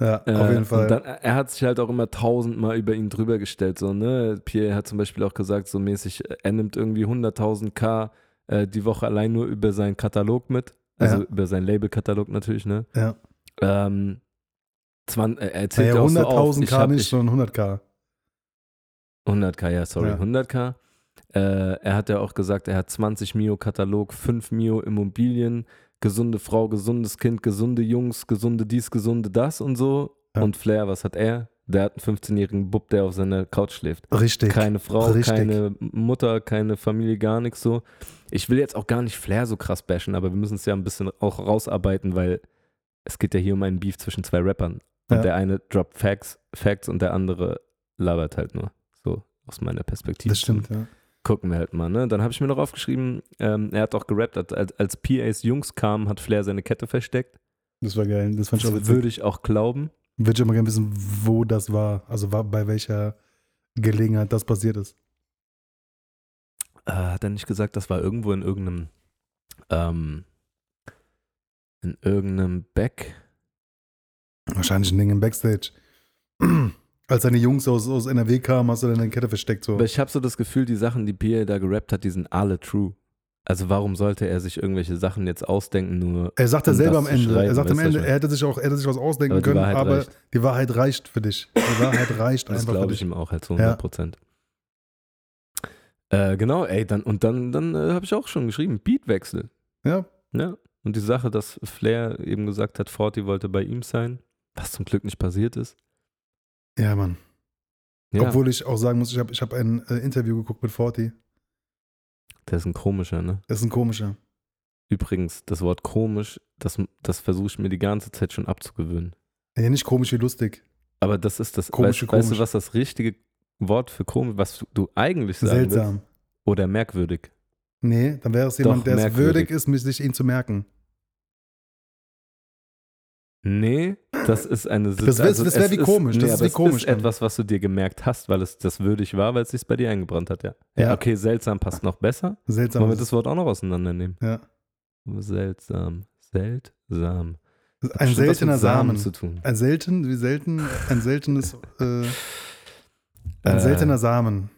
C: Ja,
B: Äh,
C: auf jeden Fall.
B: dann, er hat sich halt auch immer tausendmal über ihn drüber gestellt. So, ne? Pierre hat zum Beispiel auch gesagt, so mäßig, er nimmt irgendwie 100.000 K äh, die Woche allein nur über seinen Katalog mit. Also
C: Ja.
B: über seinen Labelkatalog natürlich, ne?
C: ja.
B: Ähm, zwan, äh, er erzählt
C: Naja,
B: auch so auf,
C: 100.000
B: ich
C: K nicht,
B: ich,
C: sondern 100k.
B: 100k, ja, sorry,
C: Ja.
B: 100k. Äh, er hat ja auch gesagt, er hat 20 Mio Katalog, 5 Mio Immobilien, gesunde Frau, gesundes Kind, gesunde Jungs, gesunde dies, gesunde das und so.
C: Ja.
B: Und Flair, was hat er? Der hat einen 15-jährigen Bub, der auf seiner Couch schläft.
C: Richtig.
B: Keine Frau,
C: Richtig.
B: keine Mutter, keine Familie, gar nichts so. Ich will jetzt auch gar nicht Flair so krass bashen, aber wir müssen es ja ein bisschen auch rausarbeiten, weil es geht ja hier um einen Beef zwischen zwei Rappern. Und
C: Ja.
B: der eine droppt Facts, Facts und der andere labert halt nur. Aus meiner Perspektive.
C: Das stimmt, ja.
B: Gucken wir halt mal, ne? Dann habe ich mir noch aufgeschrieben, ähm, er hat auch gerappt, als, als- PAs Jungs kamen, hat Flair seine Kette versteckt.
C: Das war geil. Das fand ich auch
B: Das
C: witzig.
B: würde ich auch glauben.
C: Würde ich aber gerne wissen, wo das war. Also war, bei welcher Gelegenheit das passiert ist.
B: Äh, hat er nicht gesagt, das war irgendwo in irgendeinem, ähm, in irgendeinem Back.
C: Wahrscheinlich ein Ding im Backstage. Als deine Jungs aus, aus NRW kamen, hast du deine Kette versteckt. So.
B: Aber ich habe so das Gefühl, die Sachen, die Pierre da gerappt hat, die sind alle true. Also warum sollte er sich irgendwelche Sachen jetzt ausdenken, nur
C: Er sagt ja
B: um
C: selber
B: das
C: am Ende. er sagt am Ende, er hätte sich auch er hätte sich was ausdenken
B: Aber
C: können, aber
B: reicht.
C: die Wahrheit reicht für dich. Die Wahrheit reicht
B: Das
C: einfach für
B: glaube ich ihm auch halt zu
C: Ja.
B: 100 Prozent. Äh, genau, ey, dann und dann, dann äh, habe ich auch schon geschrieben, Beatwechsel.
C: Ja,
B: Ja. Und die Sache, dass Flair eben gesagt hat, Forti wollte bei ihm sein, was zum Glück nicht passiert ist.
C: Ja, Mann.
B: Ja,
C: Obwohl ich auch sagen muss, ich habe ich hab ein äh, Interview geguckt mit Forti.
B: der ist ein komischer, ne?
C: Das ist ein komischer.
B: Übrigens, das Wort komisch, das, das versuche ich mir die ganze Zeit schon abzugewöhnen.
C: Ja, nicht komisch wie lustig.
B: Aber das ist das,
C: Komisch
B: weißt,
C: wie
B: weißt du,
C: komisch.
B: was das richtige Wort für komisch, was du eigentlich sagen willst?
C: Seltsam.
B: Oder merkwürdig.
C: Nee, dann wäre es jemand, der es
B: merkwürdig.
C: würdig ist, mich- sich ihn zu merken.
B: Nee, das ist eine
C: Das wär- das wär
B: es
C: wie komisch, das
B: Nee,
C: ist
B: aber
C: wie komisch
B: ist etwas, was du dir gemerkt hast, weil es das würdig war, weil es sich bei dir eingebrannt hat, ja. Ja,
C: Ja.
B: okay, seltsam passt noch besser.
C: Seltsam.
B: Wollen wir das Wort auch noch auseinandernehmen?
C: ja.
B: Seltsam. Seltsam.
C: Das ist ein seltener
B: Samen zu tun.
C: Ein selten, wie selten, ein seltenes, äh, ein
B: Äh,
C: seltener Samen.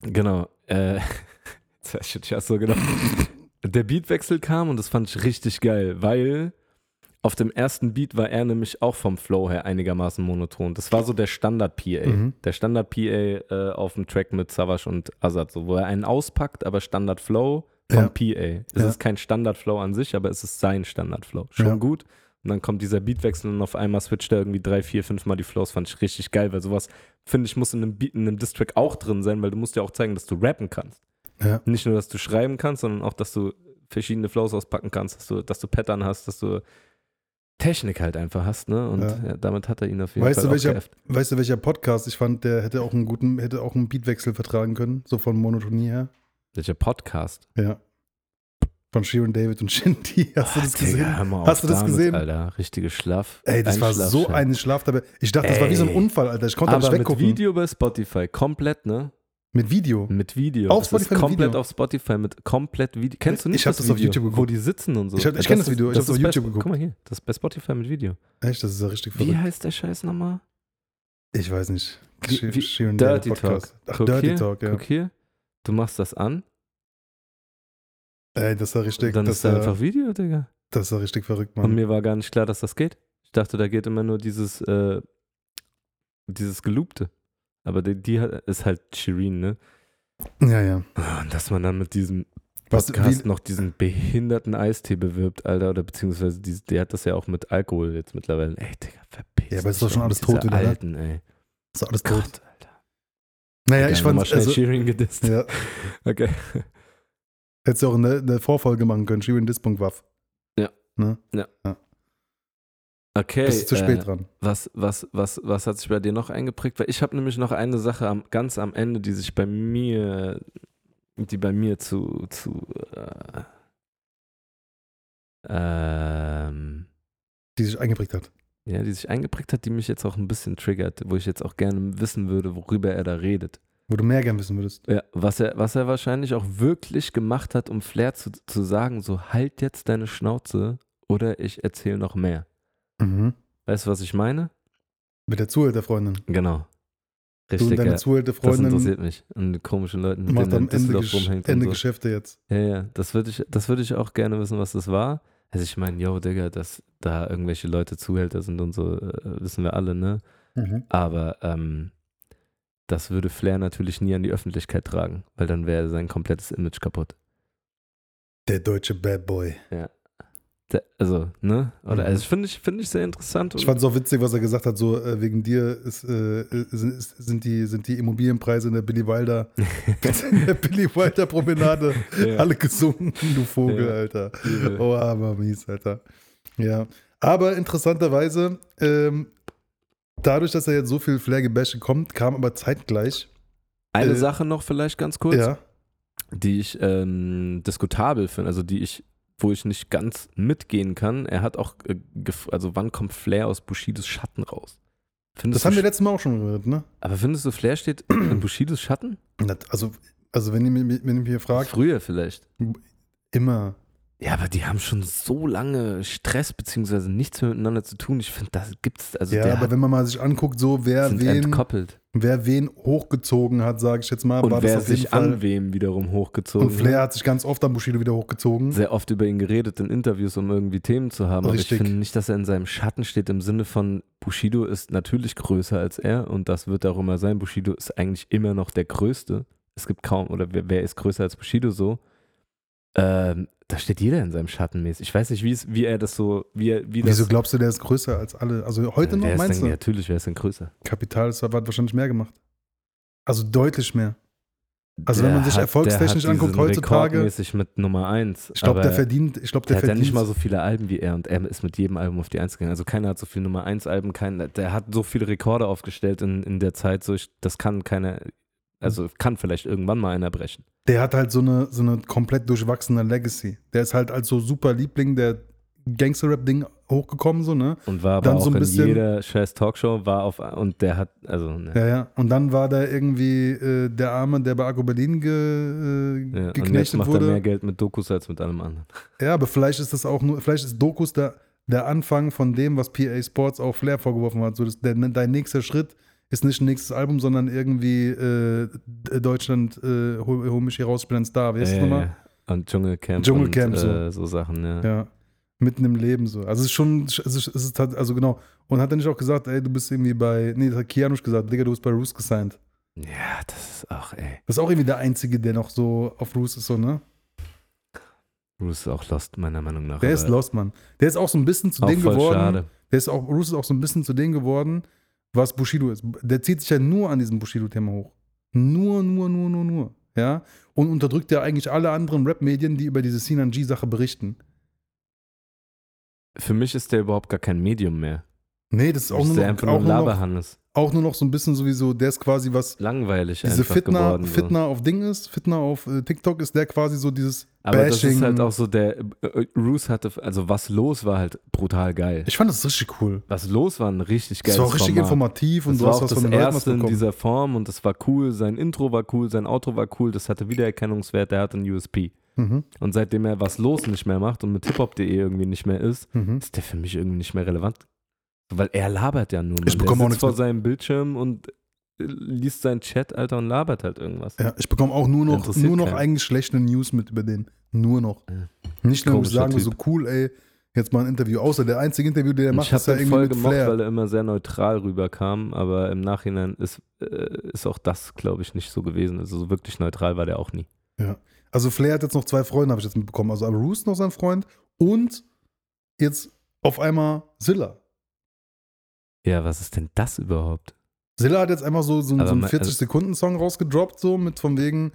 B: Genau. Äh, ich so genau. Der Beatwechsel kam und das fand ich richtig geil, weil auf dem ersten Beat war er nämlich auch vom Flow her einigermaßen monoton. Das war so der Standard-PA.
C: Mhm.
B: Der Standard-PA äh, auf dem Track mit Savage und Azad, so, wo er einen auspackt, aber Standard-Flow vom
C: Ja.
B: PA. Es
C: Ja.
B: ist kein Standard-Flow an sich, aber es ist sein Standard-Flow. Schon
C: Ja.
B: gut. Und dann kommt dieser Beatwechsel und auf einmal switcht er irgendwie drei, vier, fünf Mal die Flows. Fand ich richtig geil, weil sowas, finde ich, muss in einem, Beat, in einem Distrack auch drin sein, weil du musst ja auch zeigen, dass du rappen kannst. Nicht nur, dass du schreiben kannst, sondern auch, dass du verschiedene Flows auspacken kannst, dass du, dass du Pattern hast, dass du Technik halt einfach hast, ne? Und
C: Ja.
B: ja, damit hat er ihn auf jeden
C: Weißt
B: Fall
C: du, welcher,
B: geäfft.
C: weißt du, welcher Podcast ich fand, der hätte auch einen guten, hätte auch einen Beatwechsel vertragen können, so von Monotonie her?
B: Welcher Podcast?
C: Ja. Von Sharon David und Shindy. Hast du das gesehen?
B: Digga, mal
C: Hast du das
B: damit,
C: gesehen?
B: Alter, richtige Schlaf.
C: Ey, das war so
B: Einschlafscheiß.
C: eine Schlaftabelle. Ich dachte, das war wie so ein
B: Ey.
C: Unfall, Alter. Ich konnte
B: Aber
C: nicht
B: mit
C: weggucken.
B: Video bei Spotify, komplett, ne?
C: Mit Video.
B: Mit Video.
C: Auf
B: Es
C: Spotify
B: ist komplett
C: Video.
B: auf Spotify mit komplett Video. Kennst du nicht
C: Ich hab das auf
B: Video,
C: YouTube geguckt.
B: Wo die sitzen und so.
C: Ich hab- ich kenn das Video, ich hab's
B: ist
C: auf
B: bei-
C: YouTube geguckt.
B: Guck mal hier, das ist bei Spotify mit Video.
C: Echt, das ist ja richtig
B: Wie
C: verrückt.
B: heißt der Scheiß nochmal?
C: Ich weiß nicht.
B: Wie- wie- Dirty
C: David Podcast. Ach,
B: Guck
C: Dirty
B: hier,
C: Talk, ja.
B: Guck hier, du machst das an,
C: Ey, das ist ja richtig,
B: dann
C: das,
B: ist da einfach Video, Digga.
C: das ist ja richtig verrückt,
B: Und
C: Mann.
B: mir war gar nicht klar, dass das geht. Ich dachte, da geht immer nur dieses, äh, dieses Geloopte. Aber die, die hat- ist halt Shireen, ne?
C: Ja, ja.
B: Ah, Und dass man dann mit diesem
C: Was,
B: Podcast
C: wie,
B: noch diesen behinderten Eistee bewirbt, Alter, oder beziehungsweise die, der hat das ja auch mit Alkohol jetzt mittlerweile. Ey, Digga, verpiss
C: Ja, aber ist doch schon alles tot wieder, ne?
B: Alten, ey.
C: ist alles tot.
B: Gott, Alter.
C: Naja, ich
B: nochmal
C: fand, also,
B: Shireen gedisst.
C: ja,
B: Okay.
C: hättest du auch eine, eine Vorfolge machen können, Shirin Dispunkt Waff.
B: Okay.
C: Bist du zu
B: äh,
C: spät dran.
B: Was, was, was, was hat sich bei dir noch eingeprägt? Weil ich habe nämlich noch eine Sache am, ganz am Ende, die sich bei mir, die bei mir zu, zu äh, ähm,
C: Die sich eingeprägt hat.
B: ja, die sich eingeprägt hat, die mich jetzt auch ein bisschen triggert, wo ich jetzt auch gerne wissen würde, worüber er da redet.
C: Wo du mehr gern wissen würdest.
B: Ja, was er, was er wahrscheinlich auch wirklich gemacht hat, um Flair zu, zu sagen, so halt jetzt deine Schnauze oder ich erzähle noch mehr.
C: Mhm.
B: Weißt du, was ich meine?
C: Mit der Zuhälterfreundin.
B: Genau.
C: Du und
B: Richtig,
C: deine
B: ja. Das
C: Zuhälterfreundin
B: interessiert mich. Und die komischen Leuten, mit denen
C: am Ende,
B: rumhängt
C: Ende
B: so.
C: Geschäfte jetzt.
B: Ja, ja, das würde ich, das würde ich auch gerne wissen, was das war. Also ich meine, yo, Digga, dass da irgendwelche Leute Zuhälter sind und so, äh, wissen wir alle, ne?
C: Mhm.
B: Aber ähm, das würde Flair natürlich nie an die Öffentlichkeit tragen, weil dann wäre sein komplettes Image kaputt.
C: Der deutsche Bad Boy.
B: Da- Also, ne? Oder
C: Mhm.
B: also finde ich, finde ich sehr interessant.
C: Ich fand es auch witzig, was er gesagt hat, so äh, wegen dir ist, äh, sind, ist- sind, die, sind die Immobilienpreise in der Billy Wilder, in der Billy Wilder Promenade
B: ja,
C: alle gesunken, du Vogel,
B: Ja.
C: Alter.
B: übel.
C: Oh, aber mies, Alter. Ja. Aber interessanterweise, ähm, dadurch, dass er jetzt so viel Flair-Gebäsche kommt, kam aber zeitgleich.
B: Eine
C: äh,
B: Sache noch vielleicht ganz kurz.
C: Ja.
B: die ich ähm, diskutabel finde, also die ich, wo ich nicht ganz mitgehen kann. Er hat auch, äh, also wann kommt Flair aus Bushidos Schatten raus? Findest
C: Das haben wir letztes Mal auch schon gehört, ne?
B: aber findest du, Flair steht in Bushidos Schatten?
C: Also, also wenn ihr, wenn ihr mich hier fragt,
B: Früher vielleicht.
C: immer.
B: Ja, aber die haben schon so lange Stress beziehungsweise nichts mehr miteinander zu tun. Ich finde, das gibt's, also
C: ja, aber wenn man mal sich anguckt, so wer wen,
B: entkoppelt.
C: wer wen hochgezogen hat, sage ich jetzt mal,
B: Und
C: war
B: wer
C: das auf
B: sich an wem wiederum hochgezogen
C: Und Flair hat sich ganz oft an Bushido wieder hochgezogen.
B: sehr oft über ihn geredet in Interviews, um irgendwie Themen zu haben. Aber ich
C: Richtig.
B: finde nicht, dass er in seinem Schatten steht im Sinne von Bushido ist natürlich größer als er und das wird auch immer sein. Bushido ist eigentlich immer noch der Größte. Es gibt kaum, oder wer, wer ist größer als Bushido so? Ähm, da steht jeder in seinem Schatten mäßig. Ich weiß nicht, wie, es, wie er das so, wie, er, wie das.
C: Wieso glaubst du, der ist größer als alle? Also heute noch, meinst
B: denn,
C: du?
B: Natürlich, wer ist denn größer?
C: Kapital ist, hat wahrscheinlich mehr gemacht. Also deutlich mehr. Also wenn
B: Der
C: man sich
B: hat-
C: erfolgstechnisch anguckt heutzutage-
B: Rekordmäßig mit Nummer 1.
C: Ich glaube, der verdient, ich glaube,
B: Der,
C: der,
B: hat ja
C: verdient.
B: nicht mal so viele Alben wie er und er ist mit jedem Album auf die Eins gegangen. Also keiner hat so viele Nummer 1 Alben, kein, der hat so viele Rekorde aufgestellt in, in der Zeit, so ich, das kann keiner, Also kann vielleicht irgendwann mal einer brechen.
C: Der hat halt so eine, so eine komplett durchwachsene Legacy. Der ist halt als so super Liebling der Gangster-Rap-Ding hochgekommen, so, ne?
B: Und war aber
C: Dann
B: auch
C: so ein
B: in
C: bisschen-
B: jeder scheiß Talkshow, war auf, und der hat, also, ne.
C: Ja, ja. Und dann war da irgendwie äh, der Arme, der bei Akku Berlin ge, äh,
B: Ja, und jetzt
C: geknechtet
B: macht er mehr
C: wurde.
B: Geld mit Dokus als mit allem anderen.
C: Ja, aber vielleicht ist das auch nur, vielleicht ist Dokus der, der Anfang von dem, was PA Sports auch Flair vorgeworfen hat. So, das, der, dein nächster Schritt ist nicht ein nächstes Album, sondern irgendwie äh, Deutschland, äh, hol, hol mich hier raus, ich bin ein Star. Wie heißt
B: ja,
C: das nochmal?
B: ja. Und Dschungelcamp,
C: Dschungelcamp,
B: und
C: so.
B: äh, so Sachen, ja.
C: Ja. Mitten im Leben so. Also es ist schon, es ist, es ist halt, also genau. Und hat er nicht auch gesagt, ey, du bist irgendwie bei, nee, das hat Kianusch gesagt, Digga, du bist bei Roos gesigned.
B: Ja, das ist auch, ey.
C: Das ist auch irgendwie der Einzige, der noch so auf Roos ist, so, ne?
B: Bruce ist auch lost, meiner Meinung nach.
C: Der ist lost, Mann. Der ist auch so ein bisschen zu dem geworden.
B: schade.
C: Der ist auch, Roos ist auch so ein bisschen zu dem geworden, was Bushido ist. Der zieht sich ja nur an diesem Bushido-Thema hoch. Nur, nur, nur, nur, nur. Ja? Und unterdrückt ja eigentlich alle anderen Rap-Medien, die über diese Sinan G-Sache berichten.
B: Für mich ist der überhaupt gar kein Medium mehr.
C: Nee, das ist auch nur, noch,
B: einfach
C: auch,
B: nur Laberhannes.
C: Auch nur noch so ein bisschen sowieso, der ist quasi was,
B: Langweilig
C: diese
B: einfach
C: Fitner,
B: geworden. So.
C: Fitner auf Ding ist, Fitner auf äh, TikTok ist der quasi so dieses
B: Aber das
C: Bashing.
B: ist halt auch so, der äh, äh, Roos hatte, also was los war halt brutal geil.
C: ich fand das richtig cool.
B: Was los war ein richtig
C: Das
B: geiles
C: war auch richtig
B: Format.
C: informativ und
B: das
C: du
B: war
C: hast
B: auch
C: was
B: das
C: von den
B: erste in dieser Form und das war cool. Sein Intro war cool, sein Outro war cool, das hatte Wiedererkennungswert, der hatte einen USP.
C: Mhm,
B: Und seitdem er was los nicht mehr macht und mit hiphop.de irgendwie nicht mehr ist,
C: mhm.
B: ist der für mich irgendwie nicht mehr relevant. Weil er labert ja nur.
C: Ich bekomme auch nichts
B: vor
C: mit.
B: seinem Bildschirm und äh, liest seinen Chat, Alter, und labert halt irgendwas.
C: Ja, ich bekomme auch nur noch, nur noch
B: keinen.
C: eigentlich schlechte News mit über den. Nur noch.
B: Ja.
C: Nicht nur, sagen würde, so
B: Typ.
C: cool, ey, jetzt mal ein Interview. Außer der einzige Interview, den er macht, ist ja irgendwie
B: voll
C: mit
B: gemocht,
C: Flair.
B: weil er immer sehr neutral rüberkam, aber im Nachhinein ist, äh, ist auch das, glaube ich, nicht so gewesen. Also so wirklich neutral war der auch nie.
C: Also Flair hat jetzt noch zwei Freunde, habe ich jetzt mitbekommen. Also Roos noch sein Freund und jetzt auf einmal Zilla.
B: Ja, was ist denn das überhaupt?
C: Zilla hat jetzt einfach so, so, so einen
B: ma-
C: 40-Sekunden-Song rausgedroppt, so mit von wegen,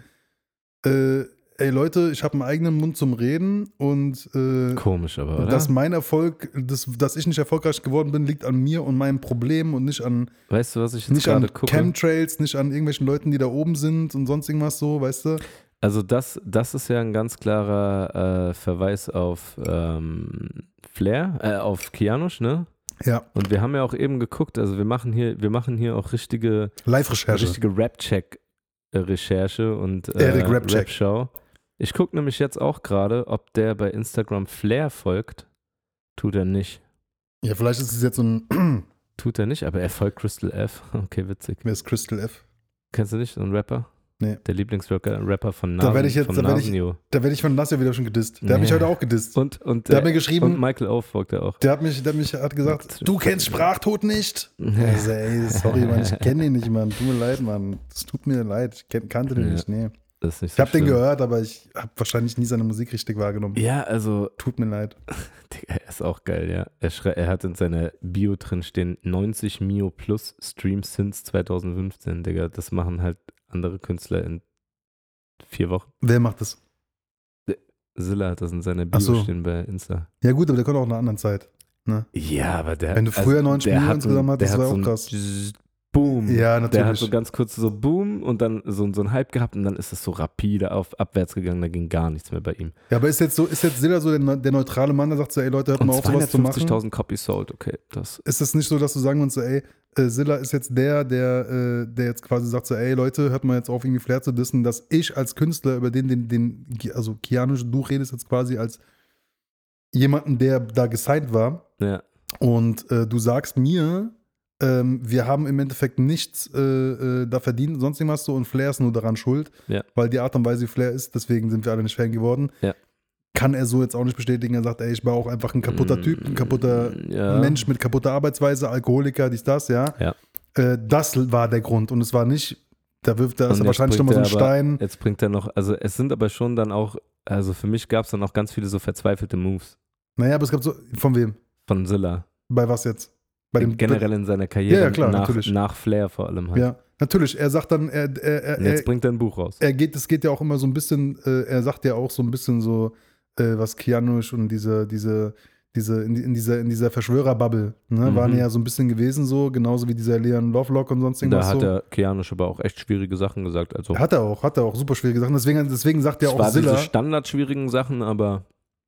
C: äh, ey Leute, ich habe einen eigenen Mund zum Reden und äh,
B: Komisch, aber, oder?
C: dass mein Erfolg, das, dass ich nicht erfolgreich geworden bin, liegt an mir und meinem Problem und nicht an,
B: weißt du, was ich jetzt
C: nicht an
B: gucke?
C: Chemtrails, nicht an irgendwelchen Leuten, die da oben sind und sonst irgendwas so, weißt du?
B: Also das, das ist ja ein ganz klarer äh, Verweis auf ähm, Flair, äh, auf Kianusch, ne?
C: Ja,
B: Und wir haben ja auch eben geguckt, also wir machen hier, wir machen hier auch richtige,
C: Live-Recherche.
B: richtige Rap-Check-Recherche und äh,
C: Erik Rap-Check.
B: Rap-Show. Ich gucke nämlich jetzt auch gerade, ob der bei Instagram Flair folgt. Tut er nicht.
C: Ja, vielleicht ist es jetzt so ein,
B: Tut er nicht, aber er folgt Crystal F. Okay, witzig.
C: wer ist Crystal F?
B: Kennst du nicht so einen Rapper?
C: Nee.
B: Der Lieblingsrapper Rapper von
C: Da
B: Nasen,
C: werd ich jetzt-
B: von
C: da werd ich-. Da werde ich von Nasser wieder schon gedisst. Der hat mich
B: Nee.
C: heute auch gedisst.
B: Und, und,
C: Der hat
B: äh,
C: mir geschrieben,
B: und Michael Auf folgt er auch.
C: der hat mich, der hat mich hat gesagt, du kennst Sprachtod nicht? Also, ey, sorry, Mann, ich kenne ihn nicht, Mann. Tut mir leid, Mann. Es tut mir leid. Ich kenn, kannte den
B: Ja.
C: nicht, nee.
B: Das ist nicht
C: Ich
B: so
C: habe den gehört, aber ich habe wahrscheinlich nie seine Musik richtig wahrgenommen.
B: Ja, also,
C: Tut mir leid.
B: Digga, er ist auch geil, ja. Er, schrei- er hat in seiner Bio drin stehen 90 Mio plus Streams since 2015, Digga. Das machen halt andere Künstler in vier Wochen.
C: Wer macht das?
B: Zilla hat das in seiner Bio
C: so.
B: stehen bei Insta.
C: Ja, gut, aber der kommt auch in einer anderen Zeit.
B: Ja, aber der.
C: Wenn du früher 90
B: der
C: Mio
B: hat
C: insgesamt hattest, das war auch krass.
B: Boom.
C: Ja,
B: Der hat
C: natürlich.
B: so ganz kurz so Boom und dann so, so ein Hype gehabt und dann ist es so rapide auf abwärts gegangen, da ging gar nichts mehr bei ihm.
C: Ja, aber ist jetzt so, ist jetzt Zilla so der, der neutrale Mann, der sagt so, ey Leute, hört
B: Und
C: mal auf, sowas zu machen?
B: 250.000 Copies sold, okay. Das,
C: Ist es nicht so, dass du sagen würdest, so, ey, äh, Zilla ist jetzt der, der, äh, der jetzt quasi sagt so, ey Leute, hört mal jetzt auf, irgendwie Flair zu dissen, dass ich als Künstler, über den, den, den, also Kianisch, du redest jetzt quasi als jemanden, der da gesigned war
B: ja.
C: und äh, du sagst mir, ähm, wir haben im Endeffekt nichts äh, äh, da verdient, sonst irgendwas so und Flair ist nur daran schuld,
B: Ja.
C: weil die Art und Weise, wie Flair ist, deswegen sind wir alle nicht Fan geworden.
B: Ja.
C: Kann er so jetzt auch nicht bestätigen. Er sagt, ey, ich war auch einfach ein kaputter Typ, ein kaputter
B: Mm, ja.
C: Mensch mit kaputter Arbeitsweise, Alkoholiker, dies, das, ja.
B: Ja.
C: Äh, das war der Grund und es war nicht, da wirft er ist er wahrscheinlich nochmal so ein
B: er aber-
C: Stein.
B: Jetzt bringt er noch, also es sind aber schon dann auch, also für mich gab es dann auch ganz viele so verzweifelte Moves
C: Naja, aber es gab so, von wem?
B: von Zilla.
C: Bei was jetzt? Bei dem
B: Generell in seiner Karriere,
C: Ja, klar,
B: nach,
C: natürlich.
B: nach Flair vor allem halt.
C: Ja, natürlich. Er sagt dann, er, er, er,
B: jetzt
C: er,
B: bringt er ein Buch raus.
C: er geht, es geht ja auch immer so ein bisschen, äh, er sagt ja auch so ein bisschen so, äh, was Kianusch und diese, diese, diese, in, in dieser, in dieser Verschwörerbubble, ne,
B: Mhm.
C: waren ja so ein bisschen gewesen so, genauso wie dieser Leon Lovelock und sonst
B: Da
C: irgendwas
B: hat
C: so.
B: der Keanusch aber auch echt schwierige Sachen gesagt. Also
C: Hat er auch, hat er auch super schwierige Sachen. Deswegen, deswegen sagt
B: es
C: auch
B: war diese
C: Silla.
B: standardschwierige Sachen, aber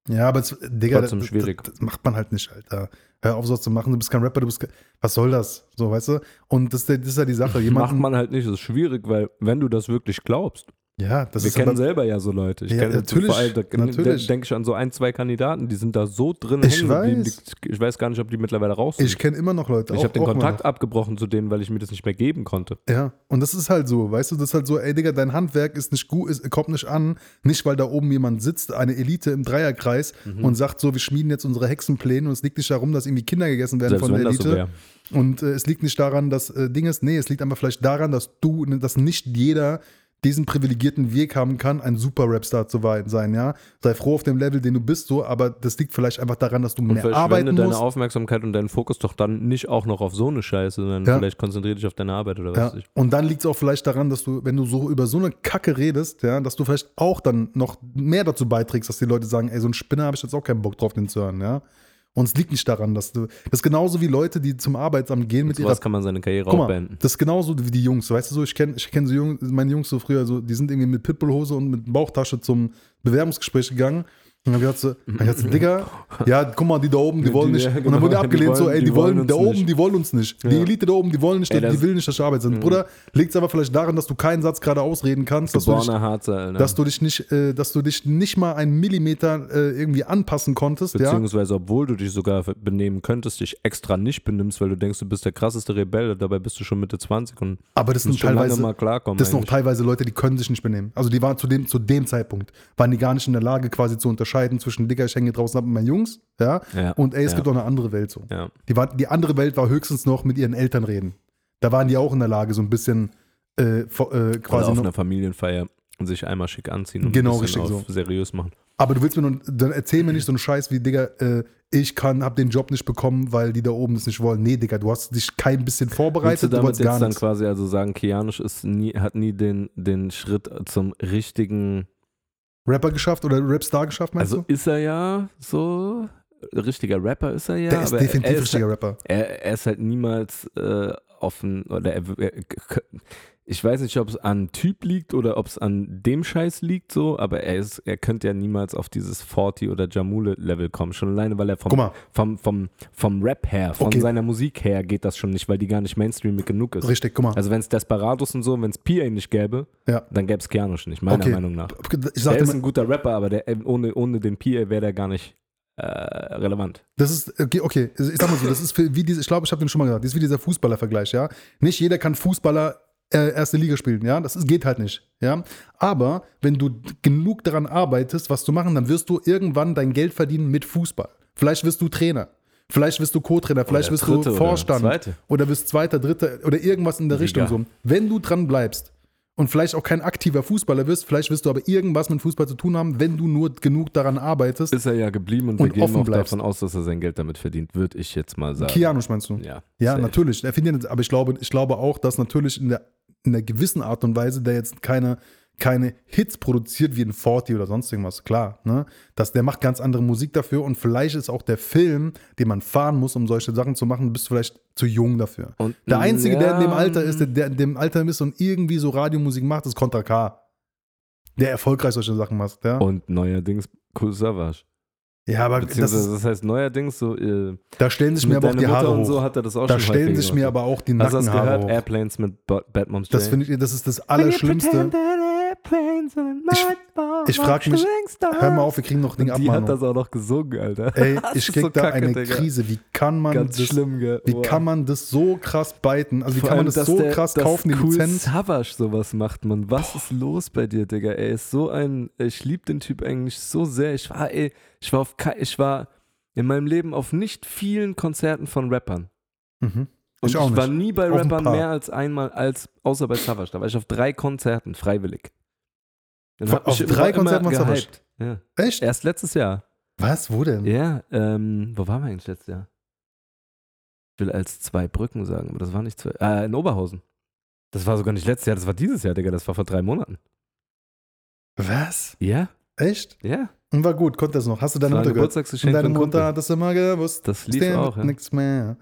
C: Ja, aber es, Digga,
B: Trotzdem
C: das,
B: schwierig.
C: Das, das macht man halt nicht, Alter. Hör auf, sowas zu machen. Du bist kein Rapper, du bist kein, Was soll das? So, weißt du? Und das, ist ja- das ist ja die Sache.
B: macht
C: Jemanden,
B: man halt nicht. Das ist schwierig, weil wenn du das wirklich glaubst,
C: ja, das
B: wir
C: ist
B: kennen selber ja so Leute. Ich
C: Ja,
B: kenne
C: natürlich,
B: vor allem, da,
C: natürlich.
B: Denke ich an so ein, zwei Kandidaten, die sind da so drin
C: Ich weiß.
B: Die, ich weiß gar nicht, ob die mittlerweile raus sind.
C: Ich kenne immer noch Leute.
B: Ich habe den
C: auch
B: Kontakt abgebrochen zu denen, weil ich mir das nicht mehr geben konnte.
C: Ja, und das ist halt so, weißt du, das ist halt so, ey Digga, dein Handwerk ist nicht gut, ist, kommt nicht an, nicht weil da oben jemand sitzt, eine Elite im Dreierkreis
B: Mhm.
C: und sagt so, wir schmieden jetzt unsere Hexenpläne und es liegt nicht darum, dass irgendwie Kinder gegessen werden
B: Selbst
C: von der
B: so
C: Elite.
B: wäre.
C: Und äh, es liegt nicht daran, dass äh, Ding ist, nee, es liegt einfach vielleicht daran, dass du, dass nicht jeder diesen privilegierten Weg haben kann, ein super Rapstar zu sein, ja. Sei froh auf dem Level, den du bist, so, aber das liegt vielleicht einfach daran, dass du
B: Und
C: mehr arbeiten
B: deine
C: musst.
B: Aufmerksamkeit und deinen Fokus doch dann nicht auch noch auf so eine Scheiße, sondern
C: Ja.
B: vielleicht konzentriere dich auf deine Arbeit oder was
C: Ja.
B: weiß ich.
C: Und dann liegt es auch vielleicht daran, dass du, wenn du so über so eine Kacke redest, ja, dass du vielleicht auch dann noch mehr dazu beiträgst, dass die Leute sagen, ey, so ein Spinner habe ich jetzt auch keinen Bock drauf, den zu hören, ja. Und es liegt nicht daran, dass du. Das ist genauso wie Leute, die zum Arbeitsamt gehen mit
B: Mit
C: ihrer
B: kann man seine Karriere
C: Guck
B: auch
C: mal,
B: beenden.
C: das ist genauso wie die Jungs, weißt du so, ich kenne ich kenn so Jungs, meine Jungs so früher, so, die sind irgendwie mit Pitbullhose und mit Bauchtasche zum Bewerbungsgespräch gegangen. Und dann hab ich gesagt, so, hab ich gesagt, Digga, ja, guck mal, die da oben, die wollen nicht. und dann
B: genau,
C: wurde abgelehnt, so, ey, die, wollen, da oben, die wollen uns nicht. Die. Elite da oben, die wollen nicht, die will nicht, dass ich arbeite.
B: Mhm.
C: Bruder, liegt es aber vielleicht daran, dass du keinen Satz gerade ausreden kannst, dass du, dich, dass du dich nicht, äh, dass du dich nicht mal einen Millimeter äh, irgendwie anpassen konntest.
B: Beziehungsweise, obwohl du dich sogar benehmen könntest, dich extra nicht benimmst, weil du denkst, du bist der krasseste Rebell, dabei bist du schon Mitte 20 und
C: Aber das sind teilweise,
B: mal klarkommen.
C: Das sind auch teilweise Leute, die können sich nicht benehmen. Also die waren zu dem, zu dem Zeitpunkt, waren die gar nicht in der Lage, quasi zu unterscheiden zwischen Digga, ich hänge draußen ab mit meinen Jungs, ja,
B: Ja,
C: und ey, es
B: ja.
C: gibt auch eine andere Welt so.
B: ja.
C: Die, war, die andere Welt war höchstens noch mit ihren Eltern reden. Da waren die auch in der Lage, so ein bisschen äh, äh,
B: Oder
C: quasi
B: auf
C: noch,
B: einer Familienfeier sich einmal schick anziehen und
C: Genau,
B: ein bisschen
C: richtig
B: auf
C: so.
B: seriös machen.
C: Aber du willst mir nun, dann erzähl mir nicht so einen Scheiß wie, Digga, äh, ich kann, hab den Job nicht bekommen, weil die da oben das nicht wollen. Nee, Digga, du hast dich kein bisschen
B: Willst du
C: vorbereitet, du,
B: damit
C: wolltest
B: jetzt
C: gar
B: dann quasi also sagen, Kianisch ist nie, hat nie den, den Schritt zum richtigen,
C: Rapper geschafft oder Rapstar geschafft, meinst
B: also
C: du?
B: ist er ja so, richtiger Rapper ist er ja,
C: Der ist
B: aber
C: definitiv
B: er ist,
C: richtiger Rapper.
B: er, er ist halt niemals äh, offen oder er, er, ich weiß nicht, ob es an Typ liegt oder ob es an dem Scheiß liegt so, aber er ist, er könnte ja niemals auf dieses 40 oder Jamule Level kommen, schon alleine, weil er vom, vom, vom, vom Rap her, von
C: Okay.
B: seiner Musik her geht das schon nicht, weil die gar nicht mainstreamig genug ist.
C: richtig, guck mal.
B: Also wenn es Desperados und so, wenn es PA nicht gäbe,
C: Ja.
B: dann gäbe es Keanusch nicht, meiner
C: Okay.
B: Meinung nach.
C: Ich
B: Der ist ein guter Rapper, aber der, ohne, ohne den PA wäre der gar nicht äh, relevant.
C: Das ist, okay, okay, ich sag mal so, das ist für, wie diese, ich glaube, ich habe den schon mal gesagt, das ist wie dieser Fußballer-Vergleich, ja. Nicht jeder kann Fußballer äh, erste Liga spielen, ja. Das geht halt nicht, ja. Aber wenn du genug daran arbeitest, was zu machen, dann wirst du irgendwann dein Geld verdienen mit Fußball. Vielleicht wirst du Trainer. Vielleicht wirst du Co-Trainer, vielleicht
B: Oder
C: wirst du
B: oder
C: Vorstand
B: zweite.
C: oder wirst zweiter, dritter oder irgendwas in der
B: Liga.
C: Richtung so. Wenn du dran bleibst und vielleicht auch kein aktiver Fußballer wirst, vielleicht wirst du aber irgendwas mit Fußball zu tun haben, wenn du nur genug daran arbeitest.
B: Ist er ja geblieben und,
C: Und
B: wir gehen
C: offen
B: auch
C: bleibst.
B: davon aus, dass er sein Geld damit verdient, würde ich jetzt mal sagen.
C: Kianusch meinst du?
B: Ja,
C: Ja,
B: safe.
C: natürlich. Er findet, aber ich glaube, ich glaube auch, dass natürlich in der, in der gewissen Art und Weise der jetzt keine, keine Hits produziert wie ein Forty oder sonst irgendwas, klar. Ne? Dass der macht ganz andere Musik dafür und vielleicht ist auch der Film, den man fahren muss, um solche Sachen zu machen, bist du vielleicht zu jung dafür.
B: Und,
C: Der Einzige, der in dem
B: ja,
C: Alter ist, der, der in dem Alter ist und irgendwie so Radiomusik macht, ist Contra K. Der erfolgreich solche Sachen macht, ja.
B: Und neuerdings Cool Savage.
C: Ja, aber das
B: Beziehungsweise,
C: ist,
B: das heißt neuerdings so, äh,
C: da stellen sich mir aber auch die Haare
B: Mutter und
C: hoch.
B: so hat er das auch
C: da
B: schon
C: stellen sich mir aber auch die
B: Hast du das
C: Nackenhaare
B: gehört?
C: hoch.
B: Airplanes mit Bad Moms
C: Das
B: J?
C: finde ich, das ist das Allerschlimmste. Ich frag mich, Hör mal auf, wir kriegen noch Dinge
B: Die hat
C: Abmahnung.
B: das auch noch gesungen, Alter.
C: Ey, ich krieg
B: so
C: da
B: kacke,
C: eine
B: Digga.
C: Krise. Wie kann man
B: Ganz
C: das,
B: schlimm, gell?
C: wie
B: Boah.
C: kann man das so krass beiten? Also wie
B: Vor
C: kann man
B: allem,
C: das so
B: der-
C: krass kaufen, die
B: cool
C: Lizenz?
B: Savage sowas macht, man. Was ist los bei dir, Digga? Er ist so ein, ich liebe den Typ eigentlich so sehr. Ich war, ey, ich war auf, ich war in meinem Leben auf nicht vielen Konzerten von Rappern.
C: Mhm.
B: Und
C: Ich
B: ich, war nie bei Rappern mehr als einmal, als außer bei Savage. Da war ich auf drei Konzerten, freiwillig. Dann
C: auf drei Konzerten Savage?
B: gehypt. Ja.
C: Echt?
B: Erst letztes Jahr.
C: Was? Wo denn?
B: Ja, ähm, wo waren wir eigentlich letztes Jahr? Ich will als zwei Brücken sagen, aber das war nicht zwei. Äh, in Oberhausen. Das war sogar nicht letztes Jahr, das war dieses Jahr, Digga, das war vor drei Monaten.
C: Was?
B: Ja,
C: Echt?
B: ja.
C: Und war gut, konnte das noch. Hast du deine
B: war
C: Mutter gehört? Und deine Mutter hat das immer gewusst.
B: Das lief
C: Stand
B: auch, ja.
C: Nichts mehr.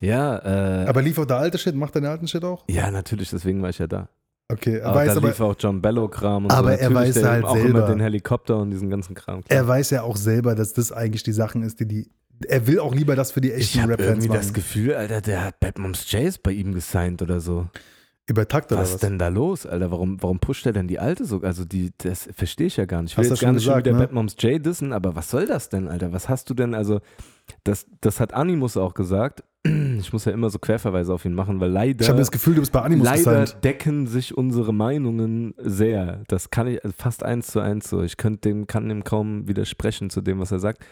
B: Ja, äh,
C: Aber lief auch der alte Shit? Macht den alten Shit auch?
B: ja, natürlich, deswegen war ich ja da.
C: Okay, er
B: Aber
C: weiß
B: da
C: aber,
B: lief auch John Bello-Kram und
C: Aber
B: so.
C: er weiß halt
B: auch
C: selber.
B: immer den Helikopter und diesen ganzen Kram.
C: er weiß ja auch selber, dass das eigentlich die Sachen ist, die die. Er will auch lieber das für die
B: ich
C: echten
B: habe
C: Rap-Fans
B: irgendwie das
C: machen.
B: Gefühl, Alter, der hat Bad Moms Jays bei ihm gesigned oder so.
C: Über Takt oder
B: was
C: was?
B: ist denn da los, Alter? Warum, warum pusht er denn die alte so? Also die, das verstehe ich ja gar nicht. Ich will
C: Hast
B: jetzt
C: schon
B: gar nicht schon
C: gesagt,
B: wieder
C: ne?
B: Bad Moms J dissen, aber was soll das denn, Alter? Was hast du denn, also das, das hat Animus auch gesagt. Ich muss ja immer so Querverweise auf ihn machen, weil leider,
C: Ich habe das Gefühl, du bist bei Animus
B: leider
C: gesigned.
B: decken sich unsere Meinungen sehr. Das kann ich also fast eins zu eins so. Ich könnte dem, kann dem kaum widersprechen zu dem, was er sagt.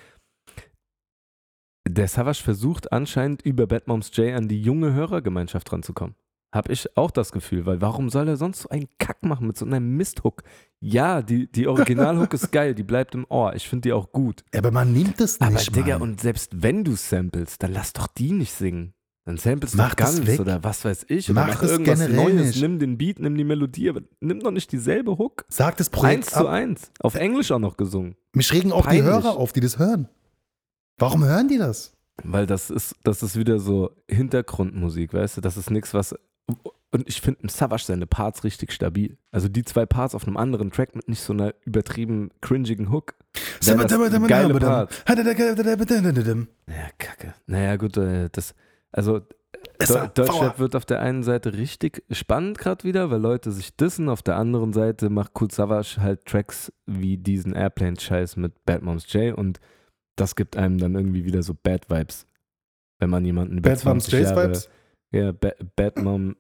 B: Der Savage versucht anscheinend über Bad Moms J an die junge Hörergemeinschaft ranzukommen. Hab ich auch das Gefühl, weil warum soll er sonst so einen Kack machen mit so einem Misthook? Ja, die, die Originalhook ist geil, die bleibt im Ohr. Ich finde die auch gut.
C: Aber man nimmt es
B: Aber
C: nicht,
B: Digga,
C: Mann.
B: und selbst wenn du samples, dann lass doch die nicht singen. Dann samples
C: Mach das
B: ganz
C: weg.
B: oder was weiß ich. Oder
C: Mach
B: mach
C: das
B: irgendwas
C: generell
B: Neues.
C: nicht.
B: Nimm den Beat, nimm die Melodie, aber nimm doch nicht dieselbe Hook.
C: Sag das Projekt
B: Eins zu
C: ab.
B: eins. Auf Englisch auch noch gesungen.
C: Mich regen auch
B: Peinlich.
C: die Hörer auf, die das hören. Warum hören die das?
B: Weil das ist, das ist wieder so Hintergrundmusik, weißt du? Das ist nichts, was. Und ich finde Savage seine Parts richtig stabil. Also die zwei Parts auf einem anderen Track mit nicht so einer übertrieben cringigen Hook. Ja, kacke. Naja, gut, äh, das. Also
C: Besser,
B: Deu- Deutschrap
C: Power.
B: wird auf der einen Seite richtig spannend gerade wieder, weil Leute sich dissen. Auf der anderen Seite macht Cool Savage halt Tracks wie diesen Airplane-Scheiß mit Bad Moms J und das gibt einem dann irgendwie wieder so Bad Vibes. Wenn man jemanden
C: Bad Moms
B: 20
C: Jays
B: Jahre,
C: Vibes?
B: Ja, ba Bad Mom.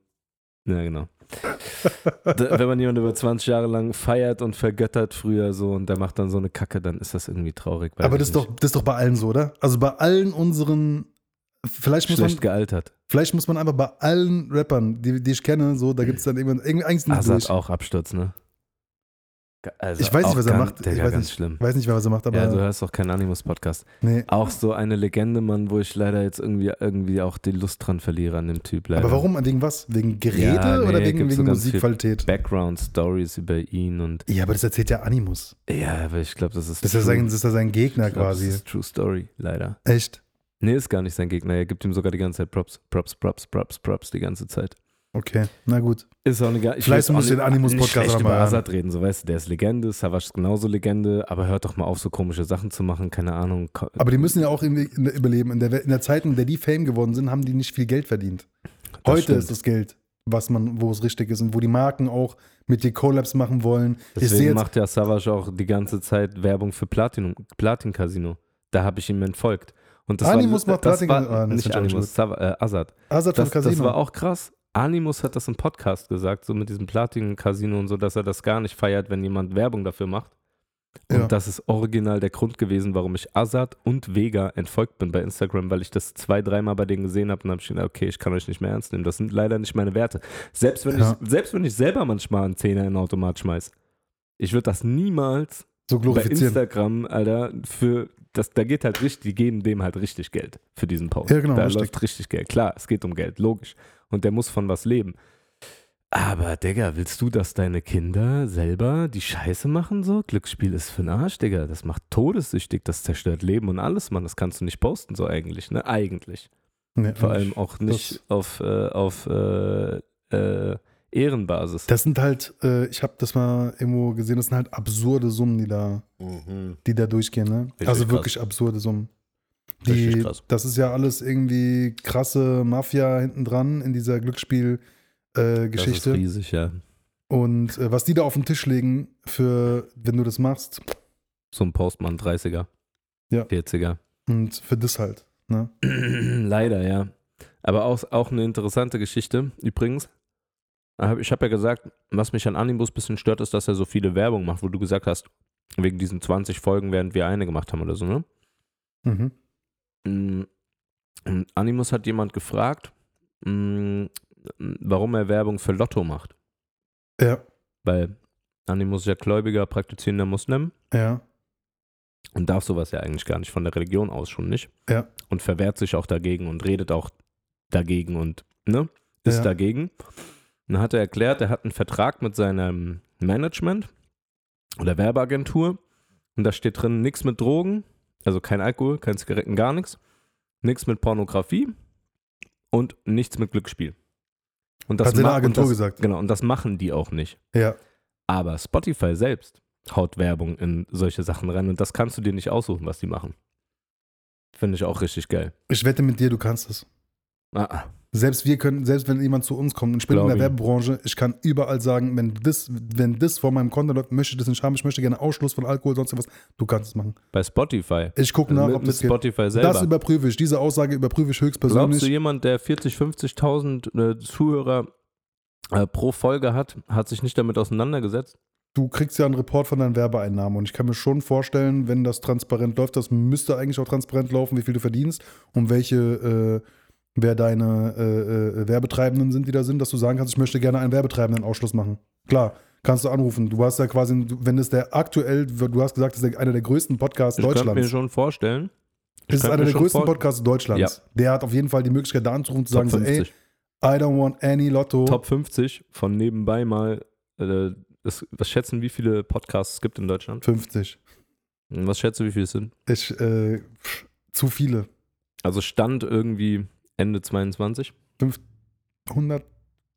B: Ja, genau. da, wenn man jemanden über 20 Jahre lang feiert und vergöttert früher so und der macht dann so eine Kacke, dann ist das irgendwie traurig.
C: Aber das ist, doch, das ist doch bei allen so, oder? Also bei allen unseren. Vielleicht muss,
B: schlecht
C: man,
B: gealtert.
C: vielleicht muss man einfach bei allen Rappern, die, die ich kenne, so, da gibt es dann irgendwann irgendwie eigentlich nicht
B: Azad
C: durch.
B: auch Absturz, ne? Also
C: Ich weiß nicht, was er
B: ganz-
C: macht.
B: Digga,
C: Ich weiß nicht.
B: schlimm.
C: Weiß nicht, was er macht, aber
B: Ja, du hörst auch keinen Animus-Podcast.
C: nee.
B: Auch so eine Legende, Mann, wo ich leider jetzt irgendwie, irgendwie auch die Lust dran verliere an dem Typ. Leider.
C: Aber warum? Wegen was? Wegen Gerede
B: Ja, nee,
C: oder wegen,
B: so
C: wegen
B: viel
C: Musikqualität?
B: Background-Stories über ihn und.
C: Ja, aber das erzählt ja Animus.
B: Ja, aber ich glaube, das ist.
C: Das ist sein, das ist ja sein Gegner
B: glaub,
C: quasi.
B: Das ist True Story, leider.
C: Echt?
B: Nee, ist gar nicht sein Gegner. Er gibt ihm sogar die ganze Zeit Props, Props, Props, Props, Props die ganze Zeit.
C: Okay, na gut.
B: Ist auch nicht, ich
C: Vielleicht muss den Animus-Podcast
B: über
C: mal hören.
B: Azad reden, so weißt du, der ist Legende, Savage ist genauso Legende, aber hört doch mal auf, so komische Sachen zu machen, keine Ahnung.
C: Aber die müssen ja auch überleben. In der, in der Zeit, in der die Fame geworden sind, haben die nicht viel Geld verdient.
B: Das
C: Heute
B: stimmt.
C: ist das Geld, was man, wo es richtig ist und wo die Marken auch mit dir Collabs machen wollen.
B: Deswegen macht ja Savage auch die ganze Zeit Werbung für Platinum, Platin Casino. Da habe ich ihm entfolgt. Und das
C: Animus
B: war,
C: macht
B: das
C: Platin-
B: war
C: ah,
B: nicht Animus, Sav äh, Azad.
C: Azad
B: Das, das
C: Casino.
B: war auch krass. Animus hat das im Podcast gesagt, so mit diesem Platin-Casino und so, dass er das gar nicht feiert, wenn jemand Werbung dafür macht. Und
C: Ja.
B: das ist original der Grund gewesen, warum ich Azad und Vega entfolgt bin bei Instagram, weil ich das zwei, dreimal bei denen gesehen habe und habe ich gedacht, okay, ich kann euch nicht mehr ernst nehmen. Das sind leider nicht meine Werte. Selbst wenn,
C: Ja.
B: ich, selbst wenn ich selber manchmal einen Zehner in den Automat schmeiß, ich würde das niemals
C: so
B: bei. Instagram, Alter, für das, da geht halt richtig, die geben dem halt richtig Geld für diesen Post.
C: Ja, genau,
B: da
C: richtig.
B: läuft richtig Geld. Klar, es geht um Geld, logisch. Und der muss von was leben. Aber, Digga, willst du, dass deine Kinder selber die Scheiße machen so? Glücksspiel ist für den Arsch, Digga. Das macht todessüchtig, das zerstört Leben und alles, Mann. Das kannst du nicht posten, so eigentlich, ne? Eigentlich.
C: Nee,
B: Vor allem auch nicht auf, äh, auf äh, äh, Ehrenbasis.
C: Das sind halt, äh, ich habe das mal irgendwo gesehen, das sind halt absurde Summen, die da,
B: Mhm.
C: die da durchgehen. Ne?
B: Richtig
C: also
B: krass.
C: wirklich absurde Summen. Die,
B: krass.
C: das ist ja alles irgendwie krasse Mafia hinten dran in dieser
B: Das ist
C: Glücksspiel-Geschichte.
B: riesig, ja.
C: Und äh, was die da auf den Tisch legen, für, wenn du das machst,
B: So ein Postmann 30er.
C: Ja.
B: 40er.
C: und für das halt. Ne?
B: Leider, ja. Aber auch, auch eine interessante Geschichte, übrigens. Ich habe ja gesagt, was mich an Animus ein bisschen stört, ist, dass er so viele Werbung macht, wo du gesagt hast, wegen diesen 20 Folgen, während wir eine gemacht haben oder so, ne?
C: Mhm.
B: Mm, und Animus hat jemand gefragt, mm, warum er Werbung für Lotto macht.
C: Ja,
B: Weil Animus ist ja gläubiger, praktizierender Muslim
C: ja,
B: und darf sowas ja eigentlich gar nicht von der Religion aus schon nicht.
C: Ja.
B: Und verwehrt sich auch dagegen und redet auch dagegen und ne, ist
C: Ja.
B: dagegen. Und dann hat er erklärt, er hat einen Vertrag mit seinem Management oder Werbeagentur Und da steht drin nichts mit Drogen, also kein Alkohol, kein Zigaretten, gar nichts. Nichts mit Pornografie und nichts mit Glücksspiel. Und das
C: Hat seine
B: ma- und
C: Agentur
B: das,
C: gesagt.
B: Genau, und das machen die auch nicht.
C: Ja.
B: Aber Spotify selbst haut Werbung in solche Sachen rein und das kannst du dir nicht aussuchen, was die machen. Finde ich auch richtig geil.
C: Ich wette mit dir, du kannst es.
B: Ah, ah.
C: Selbst wir können, selbst wenn jemand zu uns kommt und ich bin in der
B: ich.
C: Werbebranche, ich kann überall sagen, wenn das, wenn das vor meinem Konto läuft, möchte ich das nicht haben, ich möchte gerne Ausschluss von Alkohol, sonst was, du kannst es machen.
B: bei Spotify.
C: Ich gucke nach,
B: mit,
C: ob
B: mit
C: das geht.
B: Spotify selber.
C: Das überprüfe ich, diese Aussage überprüfe ich höchstpersönlich.
B: Glaubst du, jemand, der 40, 50.000 äh, Zuhörer äh, pro Folge hat, hat sich nicht damit auseinandergesetzt?
C: du kriegst ja einen Report von deinen Werbeeinnahmen und ich kann mir schon vorstellen, wenn das transparent läuft, das müsste eigentlich auch transparent laufen, wie viel du verdienst und welche, äh, wer deine äh, äh, Werbetreibenden sind, die da sind, dass du sagen kannst, ich möchte gerne einen Werbetreibenden Ausschluss machen. Klar, kannst du anrufen. Du hast ja quasi, wenn es der aktuell, du hast gesagt, das ist einer der größten Podcasts
B: Ich könnte mir
C: Deutschlands.
B: schon vorstellen. Ich
C: Das ist einer
B: mir
C: der größten Podcasts Deutschlands. Der hat auf jeden Fall die Möglichkeit, da anzurufen, zu
B: Top
C: sagen, so, ey,
B: 50.
C: I don't want any Lotto.
B: Top 50 von nebenbei mal. Äh, das, was schätzen, wie viele Podcasts es gibt in Deutschland?
C: 50.
B: Was schätzt du, wie viele es sind?
C: Ich, äh, zu viele.
B: Also Stand irgendwie Ende 22?
C: 100,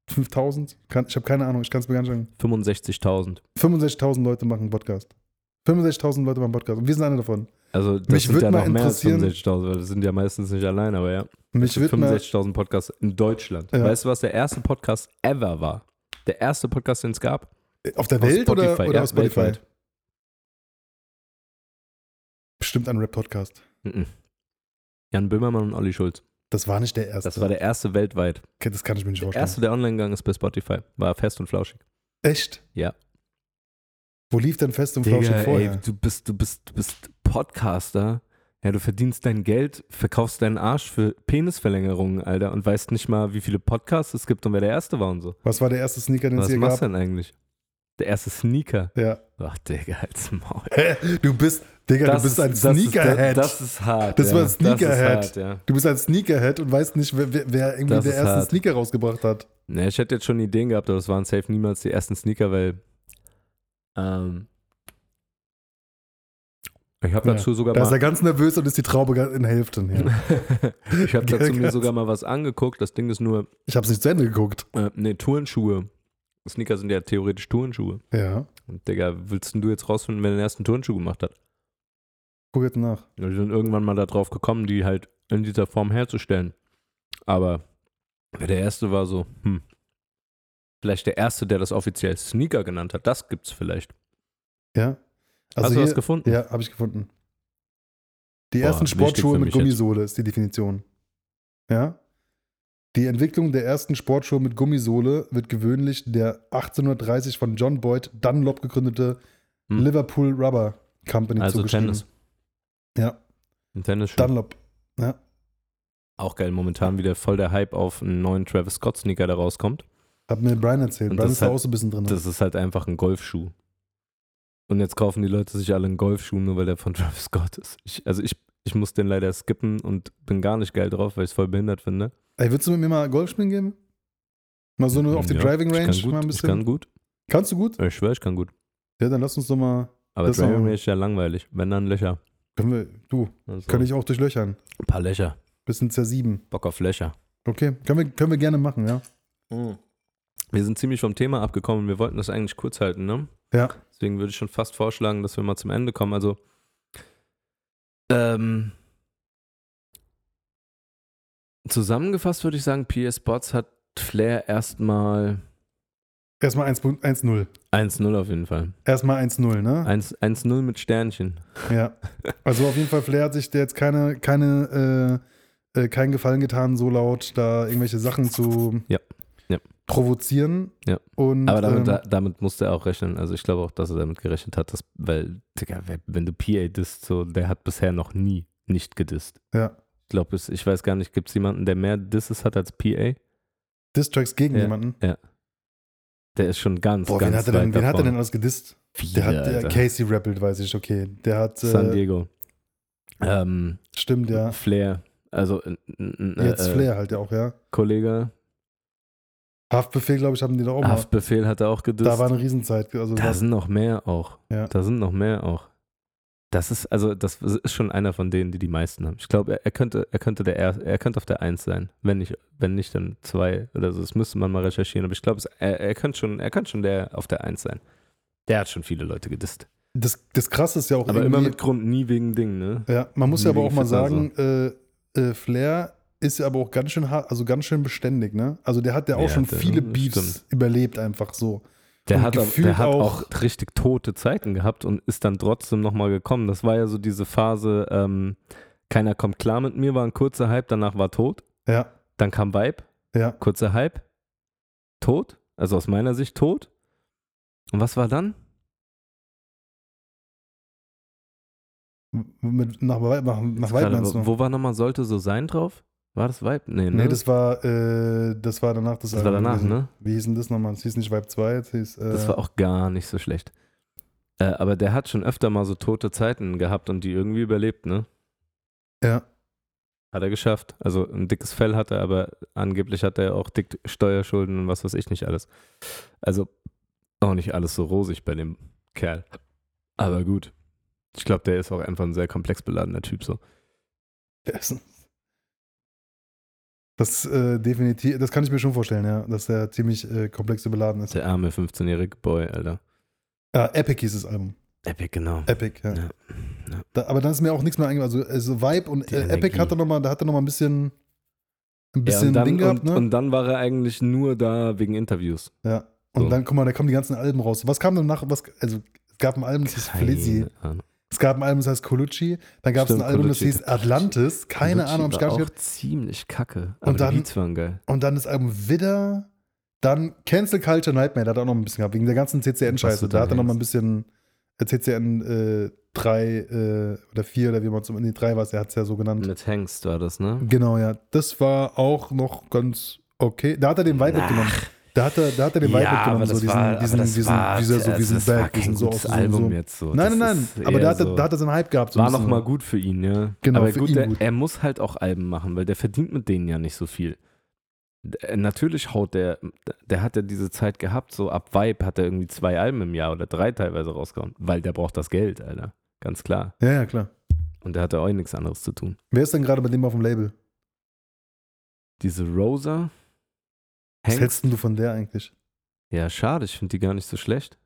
C: 5000? Kann, ich habe keine Ahnung, ich kann es mir gar nicht sagen.
B: 65.000.
C: 65.000 Leute machen einen Podcast. 65.000 Leute machen einen Podcast. Und wir sind einer davon.
B: Also das
C: Mich
B: sind ja noch mehr als
C: interessieren-
B: 65.000, weil das sind ja meistens nicht allein, aber ja.
C: Mich wird mal,
B: 65.000 Podcasts in Deutschland.
C: Ja.
B: Weißt du, was der erste Podcast ever war? Der erste Podcast, den es gab?
C: auf der Welt oder,
B: Spotify,
C: oder
B: ja,
C: auf Spotify?
B: weltweit.
C: Bestimmt ein Rap-Podcast.
B: Mhm. Jan Böhmermann und Olli Schulz.
C: Das war nicht der erste.
B: Das war der erste weltweit.
C: okay, das kann ich mir nicht
B: Der
C: vorstellen.
B: erste, der online gegangen ist bei Spotify. War fest und flauschig.
C: Echt?
B: Ja.
C: Wo lief denn Fest und Flauschig
B: Digga,
C: vorher?
B: ey, du bist, du bist, du bist Podcaster. Ja, du verdienst dein Geld, verkaufst deinen Arsch für Penisverlängerungen, Alter, und weißt nicht mal, wie viele Podcasts es gibt und wer der erste war und so.
C: Was war der erste Sneaker, den es
B: Was
C: hier
B: machst
C: gab?
B: du denn eigentlich? Der erste Sneaker.
C: Ja.
B: Ach, Digga, als Maul.
C: Hä? Du bist, Digga, du bist ein
B: ist- das
C: Sneakerhead.
B: Das ist hart.
C: Das war ein Sneakerhead.
B: Das hart, ja.
C: du bist ein Sneakerhead und weißt nicht, wer, wer, irgendwie
B: Das
C: der
B: ist
C: erste
B: hart.
C: Sneaker rausgebracht hat.
B: Ne, ich hätte jetzt schon Ideen gehabt, aber es waren safe niemals die ersten Sneaker, weil ähm, ich habe
C: Ja,
B: dazu sogar
C: Da ist er
B: mal
C: ganz nervös und ist die Traube in Hälfte. Ja.
B: ich habe dazu mir sogar mal was angeguckt. Das Ding ist nur
C: Ich habe es nicht zu Ende geguckt.
B: äh, ne Turnschuhe. Sneaker sind ja theoretisch Turnschuhe.
C: Ja.
B: Und Digga, willst denn du jetzt rausfinden, wer den ersten Turnschuh gemacht hat?
C: Guck jetzt nach.
B: Wir sind irgendwann mal darauf gekommen, die halt in dieser Form herzustellen. Aber der erste war so, hm. Vielleicht der erste, der das offiziell Sneaker genannt hat, das gibt's vielleicht.
C: Ja.
B: Hast du
C: hier-
B: das gefunden?
C: Ja, habe ich gefunden. Die
B: Boah,
C: ersten Sportschuhe mit
B: mich jetzt.
C: Gummisohle ist die Definition. Ja. Die Entwicklung der ersten Sportschuhe mit Gummisohle wird gewöhnlich der 1830 von John Boyd Dunlop gegründete
B: Hm.
C: Liverpool Rubber Company
B: Also
C: zugeschrieben.
B: Tennis.
C: Ja,
B: Ein Tennisschuh.
C: Dunlop. Ja.
B: Auch geil, momentan wieder voll der Hype auf einen neuen Travis Scott Sneaker, der rauskommt.
C: Hat mir Brian erzählt.
B: Und
C: Brian
B: das
C: ist da
B: hat-
C: auch so ein bisschen drin.
B: Das ist halt einfach ein Golfschuh. Und jetzt kaufen die Leute sich alle einen Golfschuh, nur weil der von Travis Scott ist. Ich, also ich, ich muss den leider skippen und bin gar nicht geil drauf, weil ich es voll behindert finde.
C: Ey, willst du mit mir mal Golf spielen gehen? Mal so nur auf die
B: Ja,
C: Driving Range
B: ich kann gut,
C: mal ein
B: Ich
C: bisschen.
B: kann gut.
C: Kannst du gut?
B: Ich schwöre, ich kann gut.
C: Ja, dann lass uns doch mal.
B: Aber
C: Das
B: Driving. Range ist ja langweilig. Wenn dann Löcher.
C: Können wir, du,
B: Also,
C: kann ich auch durchlöchern.
B: Ein paar Löcher.
C: Bisschen zersieben.
B: Bock auf Löcher.
C: Okay, können wir, können wir gerne machen, ja.
B: Wir sind ziemlich vom Thema abgekommen. Wir wollten das eigentlich kurz halten, ne?
C: Ja.
B: Deswegen würde ich schon fast vorschlagen, dass wir mal zum Ende kommen. Also, ähm, zusammengefasst würde ich sagen, PS Bots hat Flair erstmal
C: Erstmal 1 1-0.
B: 1-0 auf jeden Fall.
C: Erstmal 1-0, ne?
B: 1 1-0 mit Sternchen.
C: Ja. Also auf jeden Fall, Flair hat sich der jetzt keine, keine, äh, äh, keinen Gefallen getan, so laut da irgendwelche Sachen zu
B: Ja. Ja.
C: provozieren.
B: Ja.
C: Und,
B: Aber damit,
C: ähm,
B: da, damit musste er auch rechnen. Also ich glaube auch, dass er damit gerechnet hat, dass, weil, Digga, wenn du PA disst, so, der hat bisher noch nie nicht gedisst.
C: ja.
B: Ich glaube, ich weiß gar nicht, gibt es jemanden, der mehr Disses hat als PA?
C: Distracks gegen
B: Ja.
C: jemanden.
B: Der ist schon ganz,
C: Boah,
B: ganz
C: wen hat er denn, wen hat er
B: davon.
C: denn alles gedisst?
B: Viele,
C: Der hat der. Casey rappelt, weiß ich, okay. Der hat,
B: San
C: äh,
B: Diego. Ähm,
C: stimmt, ja.
B: Flair. Also n- n-
C: Jetzt
B: äh,
C: Flair halt ja auch, ja.
B: Kollege.
C: Haftbefehl, glaube ich, haben die da auch mal.
B: Haftbefehl hat er auch gedisst.
C: Da war eine Riesenzeit. Also
B: da sind noch mehr auch.
C: Ja.
B: Da sind noch mehr auch. Das ist, also, das ist schon einer von denen, die die meisten haben. Ich glaube, er, er, könnte, er könnte der er, er könnte auf der Eins sein. Wenn nicht, wenn nicht, dann zwei oder so. Das müsste man mal recherchieren. Aber ich glaube, er, er könnte schon, er könnte schon der auf der Eins sein. Der hat schon viele Leute gedisst.
C: Das, das Krasse ist ja auch
B: Aber immer mit Grund, nie wegen Ding, ne?
C: Ja, man muss ja aber auch mal sagen, äh, äh, Flair ist ja aber auch ganz schön hart, also ganz schön beständig, ne? Also der hat ja auch
B: Ja,
C: schon viele Beefs
B: stimmt.
C: überlebt, einfach so.
B: Der hat, der hat
C: auch-
B: auch, richtig tote Zeiten gehabt und ist dann trotzdem nochmal gekommen. Das war ja so diese Phase, ähm, keiner kommt klar mit mir, war ein kurzer Hype, danach war tot.
C: Ja,
B: Dann kam Vibe,
C: ja.
B: kurzer Hype, tot, also aus meiner Sicht tot. Und was war dann?
C: Mit, nach nach, nach Vibe meinst du?
B: wo war nochmal sollte so sein drauf? War das Vibe? Nee, ne?
C: Nee, das war, äh, das war danach das
B: Das war
C: Album
B: danach,
C: gewesen.
B: ne?
C: Wie hieß denn das nochmal? Es hieß nicht Vibe 2, es hieß. Äh,
B: Das war auch gar nicht so schlecht. Äh, aber der hat schon öfter mal so tote Zeiten gehabt und die irgendwie überlebt, ne?
C: Ja.
B: Hat er geschafft. Also ein dickes Fell hat er, aber angeblich hat er auch dick Steuerschulden und was weiß ich nicht alles. Also auch nicht alles so rosig bei dem Kerl. Aber gut. Ich glaube, der ist auch einfach ein sehr komplex beladener Typ so.
C: Der ist ein- Das äh, definitiv, das kann ich mir schon vorstellen, ja, dass der ziemlich äh, komplex überladen ist.
B: Der arme 15-jährige Boy, Alter.
C: Ah, Epic hieß das Album.
B: Epic, genau.
C: Epic, ja.
B: Ja.
C: Da, aber dann ist mir auch nichts mehr eingefallen. Also, also Vibe und äh, Epic hatte noch mal, da hat er noch mal ein bisschen, ein
B: Ja,
C: bisschen
B: und, dann,
C: Ding gehabt,
B: und,
C: ne?
B: und dann war er eigentlich nur da wegen Interviews.
C: ja. Und
B: so.
C: dann, guck mal, da kommen die ganzen Alben raus. Was kam dann nach? Was, also, es gab ein Album, das hieß Flizzy.
B: Keine Ahnung.
C: Es gab ein Album, das heißt Colucci. Dann gab es ein Album, das
B: Colucci.
C: hieß Atlantis. Keine
B: Colucci
C: Ahnung, ob ich gar nicht
B: auch ziemlich kacke.
C: Und dann-
B: die Beats waren geil.
C: Und dann das Album Widder. Dann Cancel Culture Nightmare, da hat er auch noch ein bisschen gehabt, wegen der ganzen CCN-Scheiße. Da hat er noch mal ein bisschen äh, CCN äh, 3 äh, oder 4 oder wie man es nee, 3 war er hat es ja so genannt.
B: Mit Hengst war das, ne?
C: Genau, ja. Das war auch noch ganz okay. Da hat er den Vibe
B: Ach.
C: Da hat er, da hat er den Vibe
B: ja,
C: mitgenommen,
B: aber
C: so diesen,
B: war,
C: diesen, diesen,
B: war,
C: dieser, so diesen
B: das war
C: Back,
B: kein
C: diesen so
B: Album
C: so.
B: jetzt so.
C: Nein, nein, nein. Aber da hat, er,
B: so,
C: da hat er seinen Hype gehabt. So
B: war
C: bisschen
B: noch mal
C: so.
B: gut für ihn, ja.
C: Genau,
B: aber
C: für
B: gut,
C: ihn
B: der,
C: gut.
B: er muss halt auch Alben machen, weil der verdient mit denen ja nicht so viel. Der- Natürlich haut der, der hat ja diese Zeit gehabt, so ab Vibe hat er irgendwie zwei Alben im Jahr oder drei teilweise rausgehauen, weil der braucht das Geld, Alter. Ganz klar.
C: Ja, ja, klar.
B: Und der hat ja auch nichts anderes zu tun.
C: Wer ist denn gerade bei dem auf dem Label?
B: Diese Rosa.
C: Was
B: Hengst,
C: hältst du von der eigentlich?
B: ja, schade, ich finde die gar nicht so schlecht.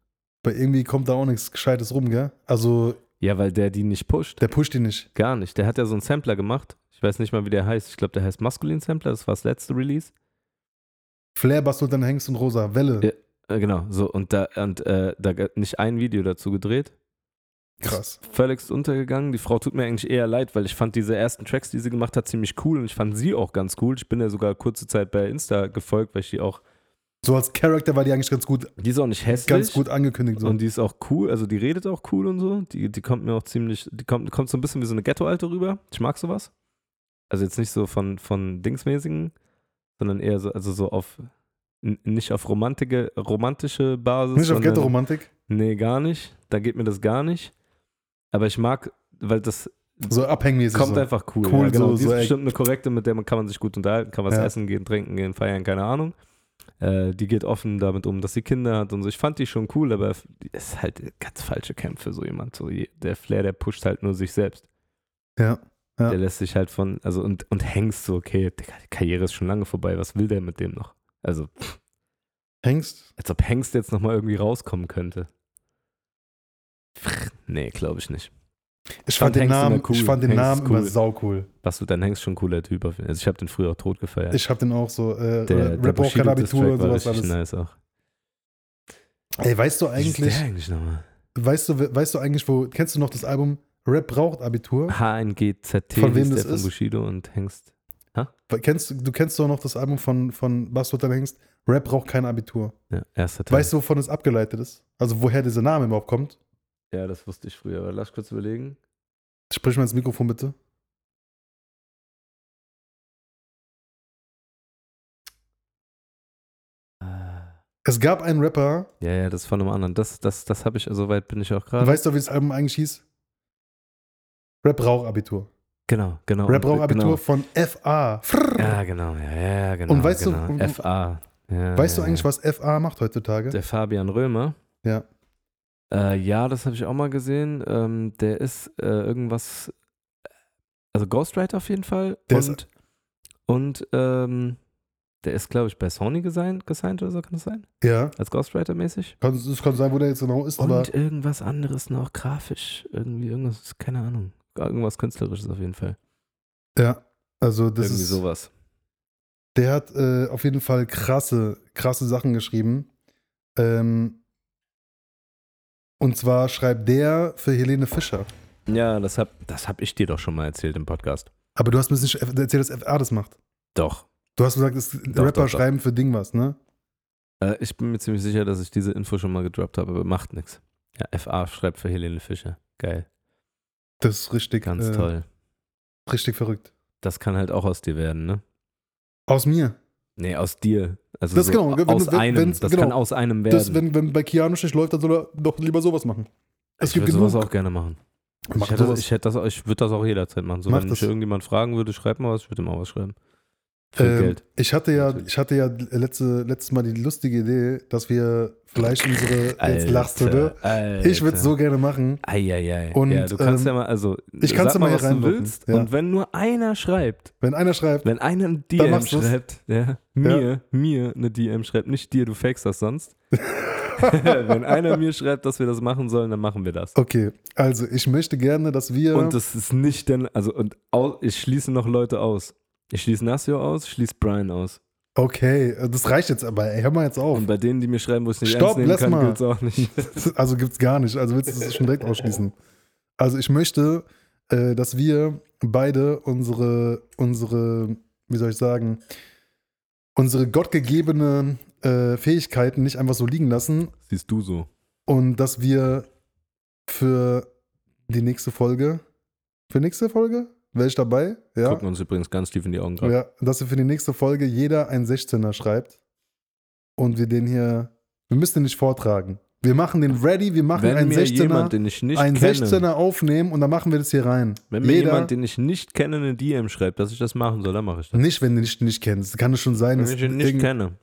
C: Weil irgendwie kommt da auch nichts Gescheites rum, gell? Also,
B: Ja, weil der die nicht pusht.
C: der pusht ihn nicht.
B: Gar nicht. Der hat ja so einen Sampler gemacht. Ich weiß nicht mal, wie der heißt. Ich glaube, der heißt Maskulin Sampler. Das war das letzte Release.
C: Flair bastelt dann Hengst und Rosa. Welle.
B: Ja. Äh, genau. So, und da, und, äh, da nicht ein Video dazu gedreht.
C: Krass.
B: Völligst untergegangen. Die Frau tut mir eigentlich eher leid, weil ich fand diese ersten Tracks, die sie gemacht hat, ziemlich cool und ich fand sie auch ganz cool. Ich bin ja sogar kurze Zeit bei Insta gefolgt, weil ich die auch.
C: So als Charakter war die eigentlich ganz gut,
B: Die ist auch nicht hässlich.
C: ganz gut angekündigt. So.
B: Und die ist auch cool, also die redet auch cool und so. Die, die kommt mir auch ziemlich, die kommt, kommt so ein bisschen wie so eine Ghetto-Alte rüber. Ich mag sowas. Also jetzt nicht so von, von Dingsmäßigen, sondern eher so, also so auf, nicht auf romantische, romantische Basis.
C: nicht auf Ghetto-Romantik.
B: Nee, gar nicht. Da geht mir das gar nicht. Aber ich mag, weil das
C: So abhängmäßig.
B: kommt
C: so.
B: einfach cool.
C: Cool,
B: ja, genau.
C: so-
B: Die
C: so
B: ist
C: echt.
B: bestimmt eine korrekte, mit der man kann man sich gut unterhalten, kann was
C: Ja.
B: essen gehen, trinken gehen, feiern, keine Ahnung. Äh, die geht offen damit um, dass sie Kinder hat und so. Ich fand die schon cool, aber ist halt ganz falsche für so jemand. So, der Flair, der pusht halt nur sich selbst.
C: Ja. Ja.
B: Der lässt sich halt von, also und, und Hengst so, okay, die Karriere ist schon lange vorbei, was will der mit dem noch? Also,
C: Hengst?
B: als ob Hengst jetzt nochmal irgendwie rauskommen könnte. Nee, glaube ich nicht.
C: Ich
B: fand
C: den Namen,
B: cool.
C: ich fand den
B: Hengst
C: Namen
B: ist cool.
C: immer saucool.
B: Was wird dein Hengst schon ein cooler Typ. Also ich habe den früher auch tot gefeiert.
C: Ich hab den auch so, äh,
B: der, der
C: Rap auch kein Abitur und sowas alles.
B: nice auch.
C: Ey, weißt du
B: Wie ist
C: eigentlich,
B: der eigentlich nochmal?
C: weißt du, weißt du eigentlich, wo, kennst du noch das Album Rap braucht Abitur?
B: HNGZT
C: Von wem das
B: der von
C: ist?
B: Bushido und Hengst.
C: Kennst, du kennst doch noch das Album von, von Was wird dann Hengst? Rap braucht kein Abitur.
B: Ja, erster Teil.
C: Weißt du, wovon es abgeleitet ist? Also woher dieser Name überhaupt kommt?
B: Ja, das wusste ich früher, aber lass kurz überlegen.
C: Sprich mal ins Mikrofon bitte. Es gab einen Rapper,
B: Ja, ja, das ist von einem anderen. Das, das, das habe ich, so weit bin ich auch gerade.
C: weißt du, wie das Album eigentlich hieß? Rap braucht Abitur.
B: Genau, genau.
C: Rap
B: Und-
C: braucht Abitur
B: Genau.
C: von FA.
B: Ja, genau, ja, ja, genau.
C: Und weißt du-
B: genau.
C: und-
B: FA. Ja,
C: Weißt du
B: ja,
C: eigentlich,
B: ja.
C: was FA macht heutzutage?
B: Der Fabian Römer.
C: Ja.
B: Äh, ja, das habe ich auch mal gesehen. Ähm, der ist äh, irgendwas, also Ghostwriter auf jeden Fall.
C: Der
B: und und ähm, der ist, glaube ich, bei Sony gesigned, gesigned oder so, kann das sein?
C: Ja,
B: Als Ghostwriter mäßig.
C: kann, es kann sein, wo der jetzt genau ist, aber
B: Und irgendwas anderes noch, grafisch, irgendwie, irgendwas, keine Ahnung. Irgendwas Künstlerisches auf jeden Fall.
C: ja, also das
B: irgendwie
C: ist,
B: sowas.
C: der hat äh, auf jeden Fall krasse, krasse Sachen geschrieben. Ähm, und zwar schreibt der für Helene Fischer.
B: Ja, das hab, das hab ich dir doch schon mal erzählt im Podcast.
C: Aber du hast mir nicht erzählt, dass FA das macht.
B: Doch.
C: Du hast gesagt, es,
B: Doch,
C: Rapper
B: doch, doch.
C: schreiben für Ding was, ne?
B: Äh, ich bin mir ziemlich sicher, dass ich diese Info schon mal gedroppt habe, aber macht nichts. Ja, FA schreibt für Helene Fischer. Geil.
C: Das ist richtig,
B: Ganz
C: äh,
B: toll.
C: richtig verrückt.
B: Das kann halt auch aus dir werden, ne?
C: Aus mir.
B: Nee, aus dir. Also
C: Das
B: so
C: genau, wenn-
B: aus
C: wenn-
B: einem. das
C: genau.
B: kann aus einem werden.
C: Das, wenn, wenn bei Keanu nicht läuft, dann soll er doch lieber sowas machen. Es
B: ich
C: gibt
B: würde sowas auch gerne machen.
C: Mach
B: ich hätte, ich, hätte das, ich würde das auch jederzeit machen. So,
C: Mach
B: wenn
C: das.
B: mich irgendjemand fragen würde, schreib mal was, ich würde immer was schreiben.
C: Ähm. Ich hatte ja,
B: Natürlich.
C: ich hatte ja letzte, letztes Mal die lustige Idee, dass wir vielleicht unsere, jetzt lachst du, ne? Ich würde es so gerne machen.
B: Eieiei.
C: Und,
B: ja, du kannst
C: ähm,
B: ja mal, also,
C: ich kann's
B: sag
C: ja mal
B: was du willst.
C: ja.
B: Und wenn nur einer schreibt,
C: Wenn einer schreibt,
B: wenn einer eine
C: Dann
B: DM schreibt, ja, mir, mir eine DM schreibt, nicht dir, du fakest das sonst. wenn einer mir schreibt, dass wir das machen sollen, dann machen wir das.
C: okay, also ich möchte gerne, dass wir,
B: Und das ist nicht denn, also, und ich schließe noch Leute aus. Ich schließe Nasio aus, schließe Brian aus.
C: okay, das reicht jetzt aber, ey, hör mal jetzt auf.
B: Und bei denen, die mir schreiben, wo ich nicht
C: Stopp,
B: ernst nehmen
C: lass
B: kann, es auch nicht.
C: Also gibt's gar nicht. Also willst du das schon direkt ausschließen? Also ich möchte, äh, dass wir beide unsere, unsere, wie soll ich sagen, unsere gottgegebene äh, Fähigkeiten nicht einfach so liegen lassen
B: Siehst du so.
C: und dass wir für die nächste Folge, für nächste Folge, wäre ich dabei, ja,
B: Gucken uns übrigens ganz tief in die Augen gerade.
C: ja, dass wir für die nächste Folge jeder ein 16er schreibt und wir den hier, wir müssen den nicht vortragen. Wir machen den ready, wir machen
B: Wenn
C: einen
B: mir
C: 16er
B: jemand, den ich nicht
C: ein
B: kenne,
C: 16er aufnehmen und dann machen wir das hier rein.
B: wenn mir
C: Jeder,
B: jemand, den ich nicht kenne, eine DM schreibt, dass ich das machen soll, dann mache ich das.
C: nicht, wenn du nicht, nicht kennst. Kann es schon sein,
B: Wenn
C: dass
B: ich ihn nicht kenne.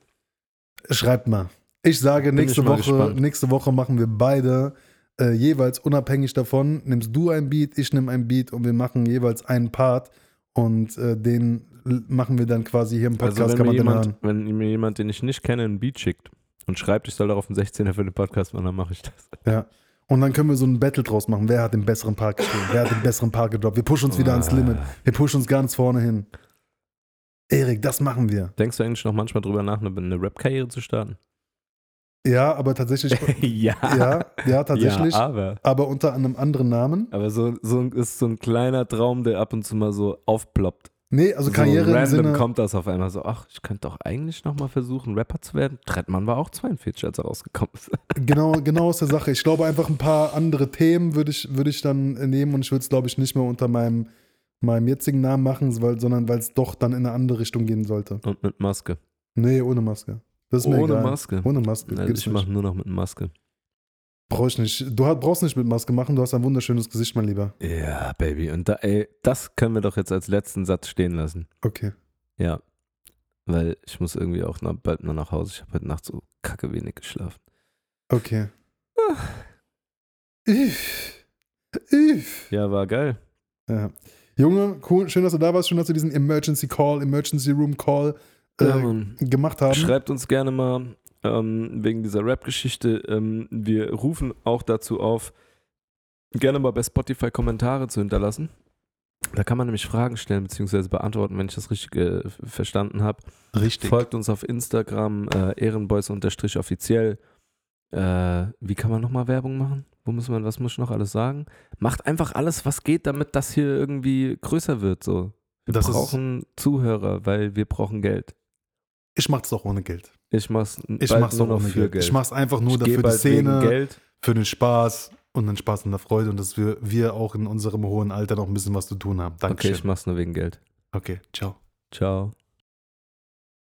C: Schreibt mal. Ich sage,
B: Bin
C: nächste
B: ich
C: Woche,
B: gespannt.
C: nächste Woche machen wir beide äh, jeweils unabhängig davon. Nimmst du ein Beat, ich nehme ein Beat und wir machen jeweils einen Part und äh, den machen wir dann quasi hier im Podcast,
B: Also wenn
C: kann
B: mir,
C: man
B: jemand,
C: hören.
B: wenn mir jemand, den ich nicht kenne, ein Beat schickt und schreibt, ich soll darauf einen 16er für den Podcast machen, dann mache ich das.
C: Ja. Und dann können wir so ein Battle draus machen. Wer hat den besseren Part geschrieben? Wer hat den besseren Part gedroppt? Wir pushen uns wieder ans Limit. Wir pushen uns ganz vorne hin. Erik, das machen wir.
B: Denkst du eigentlich noch manchmal drüber nach, eine, eine Rap-Karriere zu starten?
C: Ja, aber tatsächlich,
B: ja.
C: ja, ja, tatsächlich.
B: Ja, aber.
C: aber unter einem anderen Namen.
B: Aber so, so ist so ein kleiner Traum, der ab und zu mal so aufploppt.
C: Nee, also
B: so
C: Karriere im
B: random
C: Sinne.
B: kommt das auf einmal so, ach, ich könnte doch eigentlich nochmal versuchen, Rapper zu werden. Trettmann war auch 42, als er rausgekommen ist.
C: Genau, genau aus der Sache. Ich glaube, einfach ein paar andere Themen würde ich, würde ich dann nehmen und ich würde es, glaube ich, nicht mehr unter meinem, meinem jetzigen Namen machen, weil, sondern weil es doch dann in eine andere Richtung gehen sollte.
B: Und mit Maske.
C: Nee, ohne Maske. Das ist mir
B: Ohne
C: egal.
B: Maske.
C: Ohne Maske.
B: Also ich mache nur noch mit Maske.
C: Brauch ich nicht. Du brauchst nicht mit Maske machen, du hast ein wunderschönes Gesicht, mein Lieber.
B: Ja, Baby. Und da, ey, das können wir doch jetzt als letzten Satz stehen lassen.
C: Okay.
B: Ja. Weil ich muss irgendwie auch noch, bald mal nach Hause. Ich habe heute Nacht so kacke wenig geschlafen.
C: Okay. Ich. Ich.
B: Ja, war geil.
C: Ja. Junge, cool, schön, dass du da warst, schön, dass wir diesen Emergency Call, Emergency Room Call
B: Ja, Mann.
C: gemacht haben.
B: Schreibt uns gerne mal ähm, wegen dieser Rap-Geschichte. Ähm, wir rufen auch dazu auf, gerne mal bei Spotify Kommentare zu hinterlassen. Da kann man nämlich Fragen stellen bzw. beantworten, wenn ich das richtig äh, verstanden habe.
C: Richtig.
B: Folgt uns auf Instagram, äh, ehrenboys-offiziell. Äh, wie kann man nochmal Werbung machen? Wo muss man, was muss ich noch alles sagen? Macht einfach alles, was geht, damit das hier irgendwie größer wird. So. Wir
C: Das
B: brauchen Zuhörer, weil wir brauchen Geld.
C: Ich mach's auch ohne Geld.
B: Ich mach's
C: Ich mach's
B: nur noch
C: ohne
B: für
C: Geld.
B: Geld.
C: Ich mach's einfach nur
B: Ich
C: dafür die Szene,
B: Geld.
C: für den Spaß und den Spaß und der Freude und dass wir, wir auch in unserem hohen Alter noch ein bisschen was zu tun haben.
B: Okay,
C: Dankeschön.
B: ich mach's nur wegen Geld.
C: Okay, ciao.
B: Ciao.